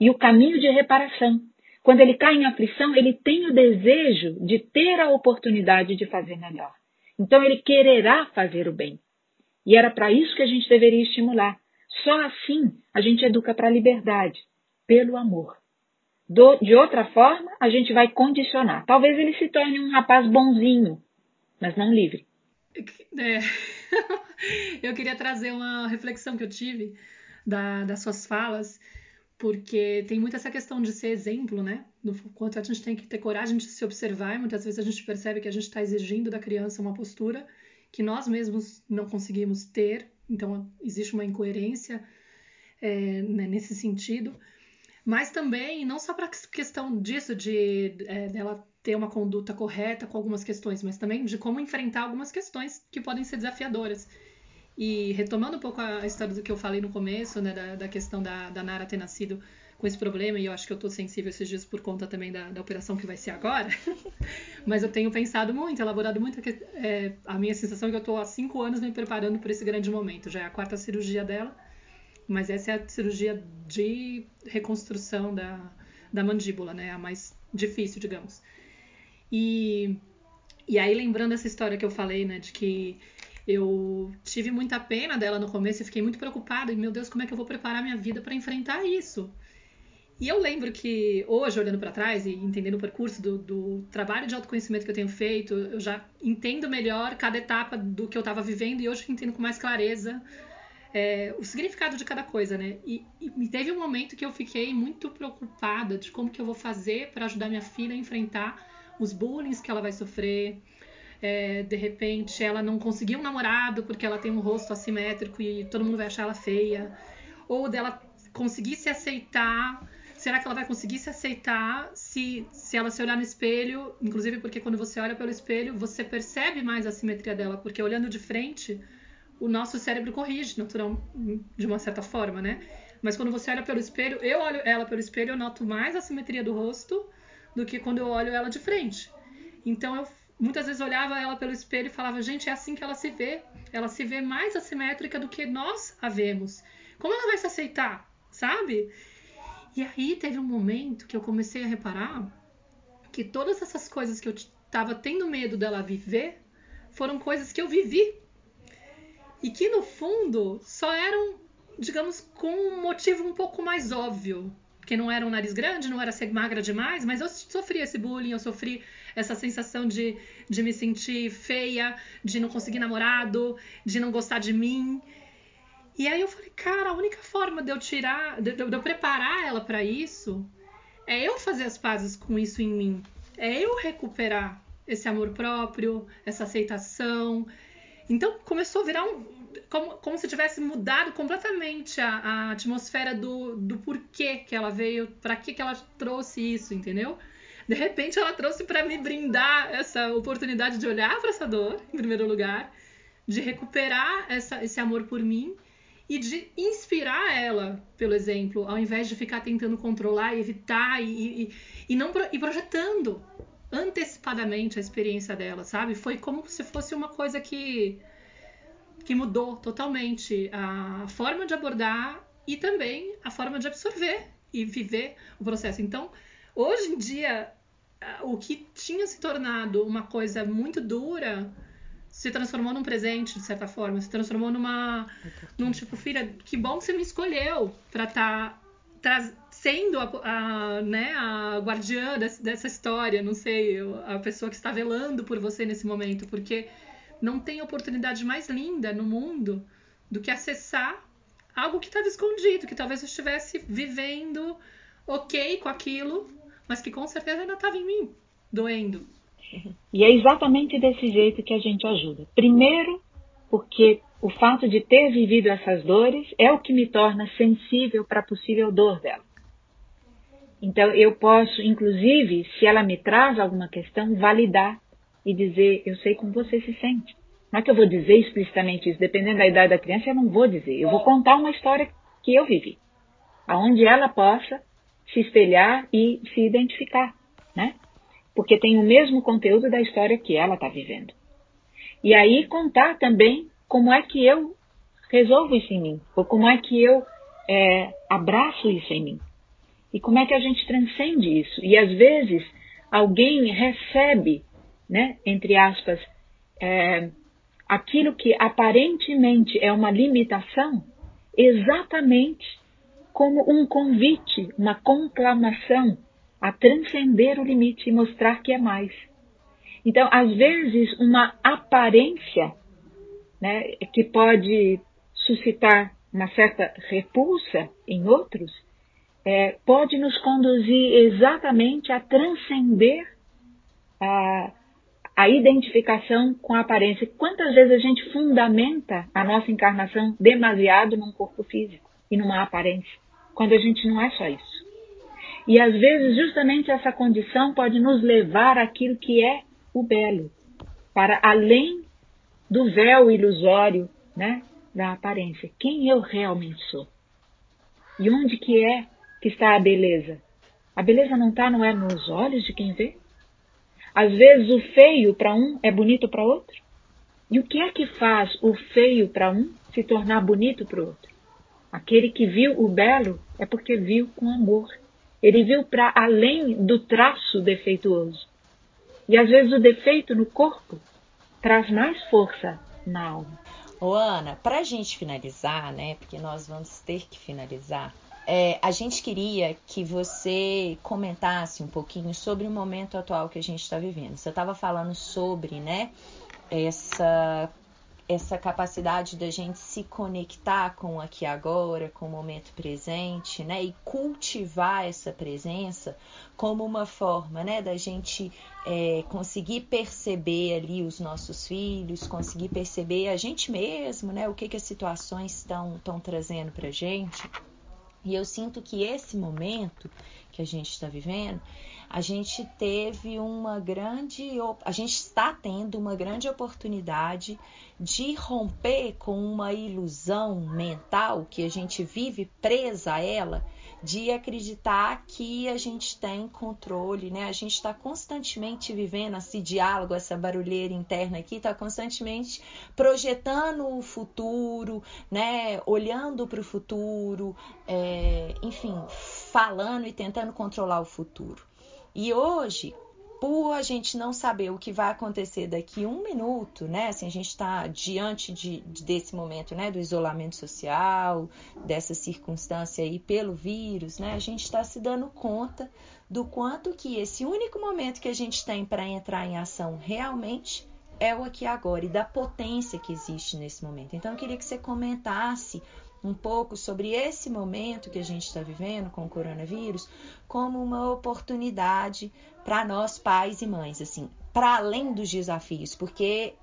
S3: e o caminho de reparação. Quando ele cai em aflição, ele tem o desejo de ter a oportunidade de fazer melhor. Então ele quererá fazer o bem. E era para isso que a gente deveria estimular. Só assim a gente educa para a liberdade, pelo amor. Do, de outra forma, a gente vai condicionar. Talvez ele se torne um rapaz bonzinho, mas não livre.
S1: É. Eu queria trazer uma reflexão que eu tive da, das suas falas, porque tem muito essa questão de ser exemplo, né? No quanto a gente tem que ter coragem de se observar, e muitas vezes a gente percebe que a gente está exigindo da criança uma postura que nós mesmos não conseguimos ter, então existe uma incoerência é, né, nesse sentido. Mas também, não só para questão disso, de é, dela ter uma conduta correta com algumas questões, mas também de como enfrentar algumas questões que podem ser desafiadoras. E retomando um pouco a história do que eu falei no começo, né, da, da questão da, da Nara ter nascido com esse problema, e eu acho que eu tô sensível esses dias por conta também da, da operação que vai ser agora. Mas eu tenho pensado muito, elaborado muito. É, a minha sensação é que eu tô há cinco anos me preparando para esse grande momento. Já é a quarta cirurgia dela. Mas essa é a cirurgia de reconstrução da, da mandíbula, né? A mais difícil, digamos. E, e aí, lembrando essa história que eu falei, né? De que eu tive muita pena dela no começo e fiquei muito preocupada. E, meu Deus, como é que eu vou preparar minha vida para enfrentar isso? E eu lembro que hoje, olhando para trás e entendendo o percurso do, do, trabalho de autoconhecimento que eu tenho feito, eu já entendo melhor cada etapa do que eu estava vivendo e hoje entendo com mais clareza é, o significado de cada coisa, né? E, e teve um momento que eu fiquei muito preocupada de como que eu vou fazer para ajudar minha filha a enfrentar os bullying que ela vai sofrer. É, de repente, ela não conseguiu um namorado porque ela tem um rosto assimétrico e todo mundo vai achar ela feia. Ou dela conseguir se aceitar. Será que ela vai conseguir se aceitar se, se ela se olhar no espelho? Inclusive, porque quando você olha pelo espelho, você percebe mais a simetria dela, porque olhando de frente, o nosso cérebro corrige natural, de uma certa forma, né? Mas quando você olha pelo espelho, eu olho ela pelo espelho, eu noto mais a simetria do rosto do que quando eu olho ela de frente. Então eu muitas vezes olhava ela pelo espelho e falava, gente, é assim que ela se vê. Ela se vê mais assimétrica do que nós a vemos. Como ela vai se aceitar, sabe? E aí teve um momento que eu comecei a reparar que todas essas coisas que eu estava tendo medo dela viver foram coisas que eu vivi e que no fundo só eram, digamos, com um motivo um pouco mais óbvio. Porque não era um nariz grande, não era ser magra demais, mas eu sofri esse bullying, eu sofri essa sensação de, de me sentir feia, de não conseguir namorado, de não gostar de mim. E aí eu falei, cara, a única forma de eu tirar, de, de eu preparar ela para isso, é eu fazer as pazes com isso em mim. É eu recuperar esse amor próprio, essa aceitação, então começou a virar um. Como, como se tivesse mudado completamente a, a atmosfera do, do porquê que ela veio, para que, que ela trouxe isso, entendeu? De repente ela trouxe para me brindar essa oportunidade de olhar para essa dor, em primeiro lugar, de recuperar essa, esse amor por mim e de inspirar ela, pelo exemplo, ao invés de ficar tentando controlar evitar e, e, e não e projetando antecipadamente a experiência dela, sabe? Foi como se fosse uma coisa que que mudou totalmente a forma de abordar e também a forma de absorver e viver o processo. Então, hoje em dia, o que tinha se tornado uma coisa muito dura se transformou num presente, de certa forma, se transformou numa num tipo, filha, que bom que você me escolheu para estar tá sendo a, a, né, a guardiã dessa, dessa história, não sei, a pessoa que está velando por você nesse momento, porque não tem oportunidade mais linda no mundo do que acessar algo que estava escondido, que talvez eu estivesse vivendo ok com aquilo, mas que com certeza ainda estava em mim, doendo.
S3: E é exatamente desse jeito que a gente ajuda. Primeiro, porque o fato de ter vivido essas dores é o que me torna sensível para a possível dor dela. Então, eu posso, inclusive, se ela me traz alguma questão, validar e dizer: Eu sei como você se sente. Não é que eu vou dizer explicitamente isso, dependendo da idade da criança, eu não vou dizer. Eu vou contar uma história que eu vivi, aonde ela possa se espelhar e se identificar, né? Porque tem o mesmo conteúdo da história que ela está vivendo. E aí contar também como é que eu resolvo isso em mim, ou como é que eu é, abraço isso em mim. E como é que a gente transcende isso? E às vezes alguém recebe, né, entre aspas, é, aquilo que aparentemente é uma limitação, exatamente como um convite, uma conclamação a transcender o limite e mostrar que é mais. Então, às vezes, uma aparência né, que pode suscitar uma certa repulsa em outros, é, pode nos conduzir exatamente a transcender a, a identificação com a aparência. Quantas vezes a gente fundamenta a nossa encarnação demasiado num corpo físico e numa aparência, quando a gente não é só isso. E às vezes justamente essa condição pode nos levar àquilo que é o belo, para além do véu ilusório, né, da aparência. Quem eu realmente sou? E onde que é que está a beleza? A beleza não está, não é nos olhos de quem vê? Às vezes o feio para um é bonito para outro. E o que é que faz o feio para um se tornar bonito para o outro? Aquele que viu o belo é porque viu com amor. Ele viu para além do traço defeituoso. E às vezes o defeito no corpo traz mais força na alma.
S2: Ô Ana, para a gente finalizar, né? Porque nós vamos ter que finalizar. É, a gente queria que você comentasse um pouquinho sobre o momento atual que a gente está vivendo. Você estava falando sobre, né, essa essa capacidade da gente se conectar com o aqui agora, com o momento presente, né, e cultivar essa presença como uma forma, né, da gente é, conseguir perceber ali os nossos filhos, conseguir perceber a gente mesmo, né, o que que as situações estão trazendo para gente. E eu sinto que esse momento que a gente está vivendo, a gente teve uma grande, a gente está tendo uma grande oportunidade de romper com uma ilusão mental que a gente vive presa a ela de acreditar que a gente tem controle, né? A gente está constantemente vivendo esse diálogo, essa barulheira interna aqui, está constantemente projetando o futuro, né? Olhando para o futuro, é, enfim, falando e tentando controlar o futuro. E hoje, por a gente não saber o que vai acontecer daqui um minuto, né? Assim, a gente está diante de, desse momento, né? Do isolamento social, dessa circunstância aí pelo vírus, né? A gente está se dando conta do quanto que esse único momento que a gente tem para entrar em ação realmente é o aqui agora e da potência que existe nesse momento. Então, eu queria que você comentasse um pouco sobre esse momento que a gente está vivendo com o coronavírus como uma oportunidade para nós pais e mães, assim, para além dos desafios, porque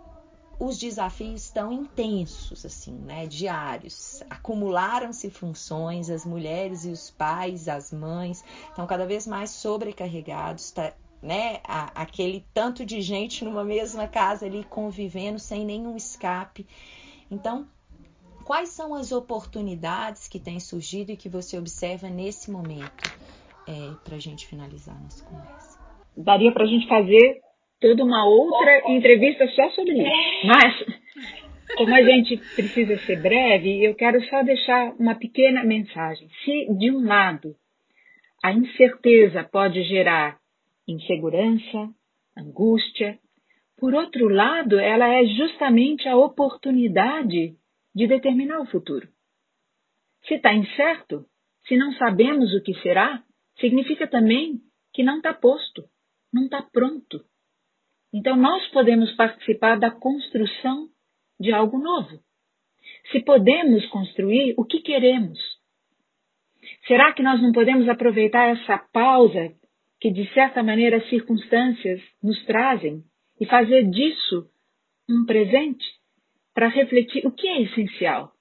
S2: os desafios estão intensos, assim, né? Diários. Acumularam-se funções, as mulheres e os pais, as mães, estão cada vez mais sobrecarregados, tá, né? aquele tanto de gente numa mesma casa ali convivendo sem nenhum escape. Então, Quais são as oportunidades que têm surgido e que você observa nesse momento? É, para a gente finalizar nossa conversa.
S3: Daria para a gente fazer toda uma outra entrevista só sobre isso. Mas, como a gente precisa ser breve, eu quero só deixar uma pequena mensagem. Se, de um lado, a incerteza pode gerar insegurança, angústia, por outro lado, ela é justamente a oportunidade de determinar o futuro. Se está incerto, se não sabemos o que será, significa também que não está posto, não está pronto. Então nós podemos participar da construção de algo novo. Se podemos construir, o que queremos? Será que nós não podemos aproveitar essa pausa que, de certa maneira, as circunstâncias nos trazem e fazer disso um presente para refletir o que é essencial,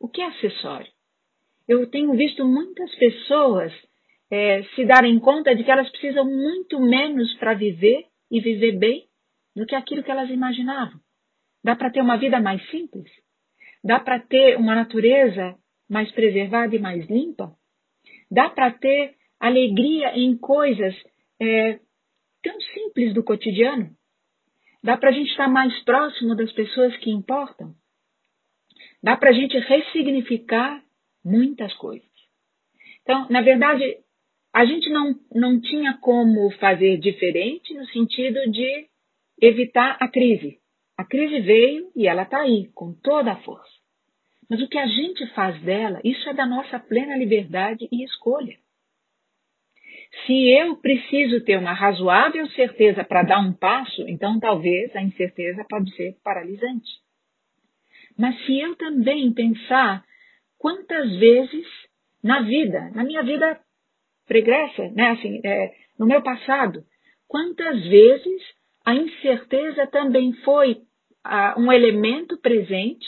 S3: o que é acessório? Eu tenho visto muitas pessoas é, se darem conta de que elas precisam muito menos para viver e viver bem do que aquilo que elas imaginavam. Dá para ter uma vida mais simples? Dá para ter uma natureza mais preservada e mais limpa? Dá para ter alegria em coisas é, tão simples do cotidiano? Dá para a gente estar mais próximo das pessoas que importam? Dá para a gente ressignificar muitas coisas. Então, na verdade, a gente não, não tinha como fazer diferente no sentido de evitar a crise. A crise veio e ela está aí, com toda a força. Mas o que a gente faz dela, isso é da nossa plena liberdade e escolha. Se eu preciso ter uma razoável certeza para dar um passo, então talvez a incerteza pode ser paralisante. Mas se eu também pensar quantas vezes na vida, na minha vida pregressa, né, assim, é, no meu passado, quantas vezes a incerteza também foi ah, um elemento presente,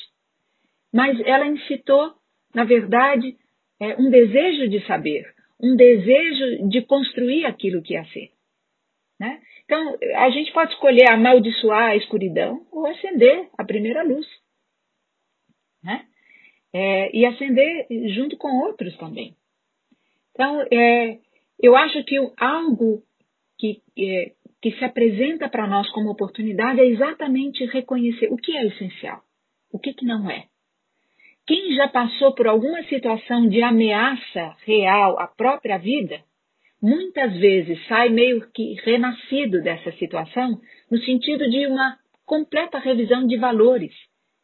S3: mas ela incitou, na verdade, é, um desejo de saber, um desejo de construir aquilo que ia ser. Né? Então, a gente pode escolher amaldiçoar a escuridão ou acender a primeira luz. Né? É, e acender junto com outros também. Então, é, eu acho que algo que, é, que se apresenta para nós como oportunidade é exatamente reconhecer o que é essencial, o que, que não é. Quem já passou por alguma situação de ameaça real à própria vida, muitas vezes sai meio que renascido dessa situação, no sentido de uma completa revisão de valores.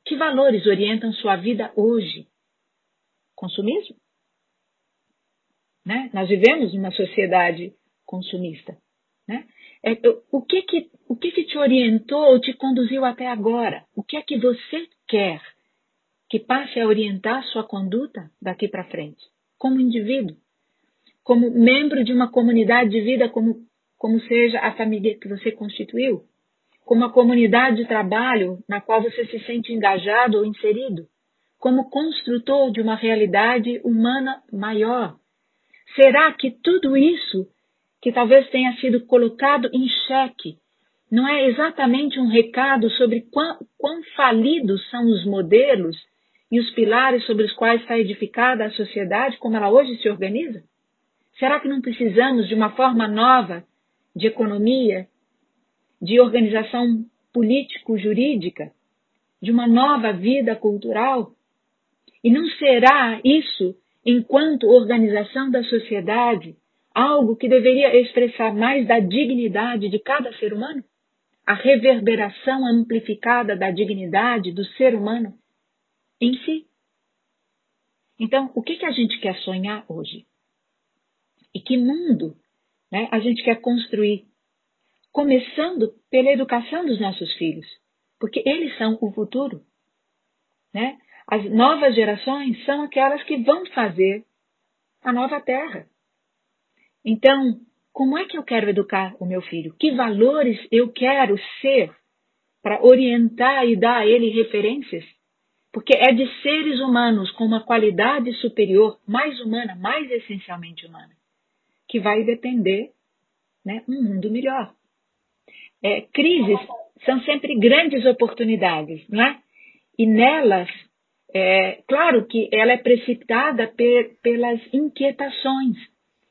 S3: Que valores orientam sua vida hoje? Consumismo? Né? Nós vivemos numa sociedade consumista. Né? É, o que que, o que que te orientou ou te conduziu até agora? O que é que você quer que passe a orientar sua conduta daqui para frente, como indivíduo, como membro de uma comunidade de vida, como, como seja a família que você constituiu, como a comunidade de trabalho na qual você se sente engajado ou inserido, como construtor de uma realidade humana maior. Será que tudo isso que talvez tenha sido colocado em xeque não é exatamente um recado sobre quão, quão falidos são os modelos e os pilares sobre os quais está edificada a sociedade como ela hoje se organiza? Será que não precisamos de uma forma nova de economia, de organização político-jurídica, de uma nova vida cultural? E não será isso, enquanto organização da sociedade, algo que deveria expressar mais da dignidade de cada ser humano? A reverberação amplificada da dignidade do ser humano em si. Então, o que, que a gente quer sonhar hoje? E que mundo né, a gente quer construir? Começando pela educação dos nossos filhos, porque eles são o futuro. Né? As novas gerações são aquelas que vão fazer a nova terra. Então, como é que eu quero educar o meu filho? Que valores eu quero ser para orientar e dar a ele referências porque é de seres humanos com uma qualidade superior, mais humana, mais essencialmente humana, que vai depender né, um mundo melhor. É, crises são sempre grandes oportunidades, não é? E nelas, é, claro que ela é precipitada pe pelas inquietações.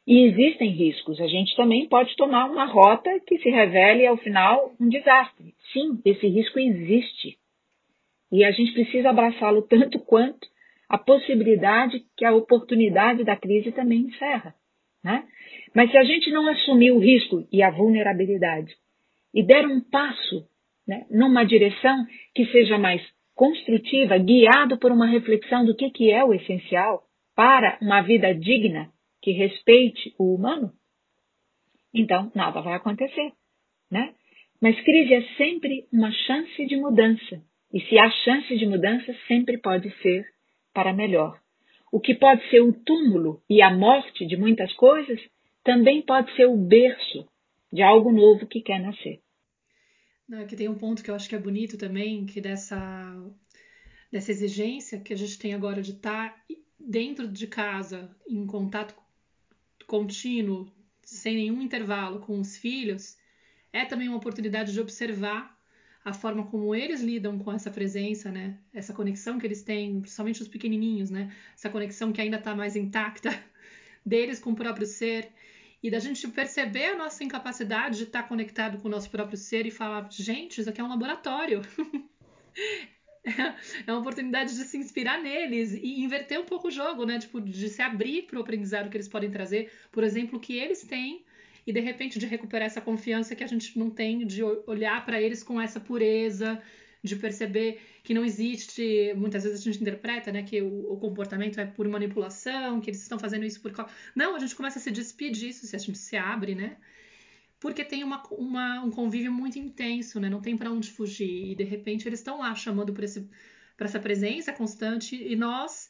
S3: E existem riscos. A gente também pode tomar uma rota que se revele, ao final, um desastre. Sim, esse risco existe. E a gente precisa abraçá-lo tanto quanto a possibilidade que a oportunidade da crise também encerra. Né? Mas se a gente não assumir o risco e a vulnerabilidade e der um passo né, numa direção que seja mais construtiva, guiado por uma reflexão do que, que é o essencial para uma vida digna que respeite o humano, então nada vai acontecer. Né? Mas crise é sempre uma chance de mudança. E se há chance de mudança, sempre pode ser para melhor. O que pode ser o túmulo e a morte de muitas coisas, também pode ser o berço de algo novo que quer nascer.
S1: Aqui tem um ponto que eu acho que é bonito também, que dessa, dessa exigência que a gente tem agora de estar dentro de casa, em contato contínuo, sem nenhum intervalo com os filhos, é também uma oportunidade de observar a forma como eles lidam com essa presença, né? Essa conexão que eles têm, principalmente os pequenininhos, né? Essa conexão que ainda está mais intacta deles com o próprio ser e da gente perceber a nossa incapacidade de estar conectado com o nosso próprio ser e falar, gente, isso aqui é um laboratório. é uma oportunidade de se inspirar neles e inverter um pouco o jogo, né? Tipo, de se abrir para o aprendizado que eles podem trazer, por exemplo, que eles têm e de repente de recuperar essa confiança que a gente não tem, de olhar para eles com essa pureza, de perceber que não existe, muitas vezes a gente interpreta, né, que o, o comportamento é por manipulação, que eles estão fazendo isso por não, a gente começa a se despedir disso se a gente se abre, né? Porque tem uma, uma, um convívio muito intenso, né? Não tem para onde fugir e de repente eles estão lá chamando por esse para essa presença constante e nós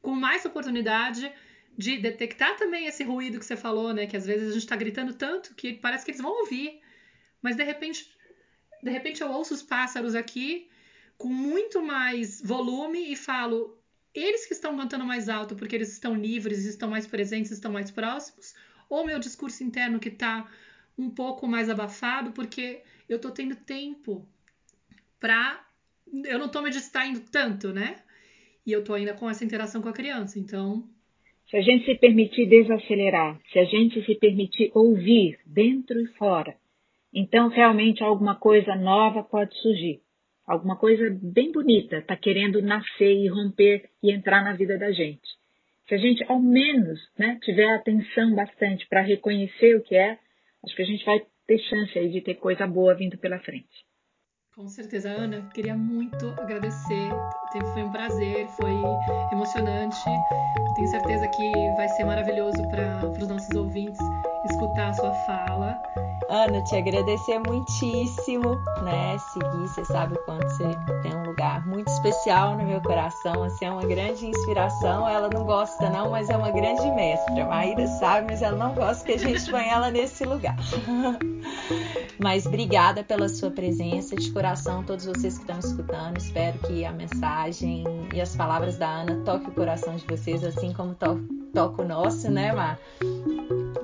S1: com mais oportunidade de detectar também esse ruído que você falou, né? Que às vezes a gente está gritando tanto que parece que eles vão ouvir, mas de repente, de repente eu ouço os pássaros aqui com muito mais volume e falo, eles que estão cantando mais alto porque eles estão livres, estão mais presentes, estão mais próximos, ou meu discurso interno que está um pouco mais abafado porque eu estou tendo tempo para eu não estou me distraindo tanto, né? E eu estou ainda com essa interação com a criança, então
S3: se a gente se permitir desacelerar, se a gente se permitir ouvir dentro e fora, então realmente alguma coisa nova pode surgir. Alguma coisa bem bonita está querendo nascer e romper e entrar na vida da gente. Se a gente ao menos né, tiver atenção bastante para reconhecer o que é, acho que a gente vai ter chance aí de ter coisa boa vindo pela frente.
S1: Com certeza, Ana, queria muito agradecer. Foi um prazer, foi emocionante. Tenho certeza que vai ser maravilhoso para os nossos ouvintes escutar a sua fala.
S2: Ana, te agradecer muitíssimo, né? Seguir, você sabe o quanto você tem um lugar muito especial no meu coração, assim, é uma grande inspiração. Ela não gosta não, mas é uma grande mestra. Maíra sabe, mas ela não gosta que a gente ponha ela nesse lugar. mas obrigada pela sua presença de coração, todos vocês que estão escutando. Espero que a mensagem e as palavras da Ana toquem o coração de vocês, assim como to toca o nosso, né, Mar?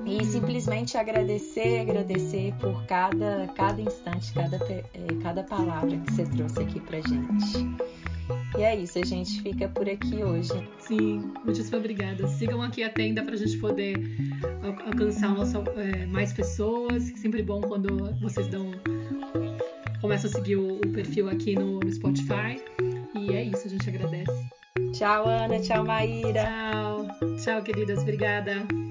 S2: E simplesmente agradecer, agradecer por cada, cada instante, cada, eh, cada palavra que você trouxe aqui pra gente. E é isso, a gente fica por aqui hoje.
S1: Sim, muitíssimo obrigada. Sigam aqui a tenda para a gente poder alcançar é, mais pessoas. Sempre bom quando vocês dão começam a seguir o, o perfil aqui no, no, Spotify. E é isso, a gente agradece.
S2: Tchau, Ana. Tchau, Maíra.
S1: Tchau. Tchau, queridas. Obrigada.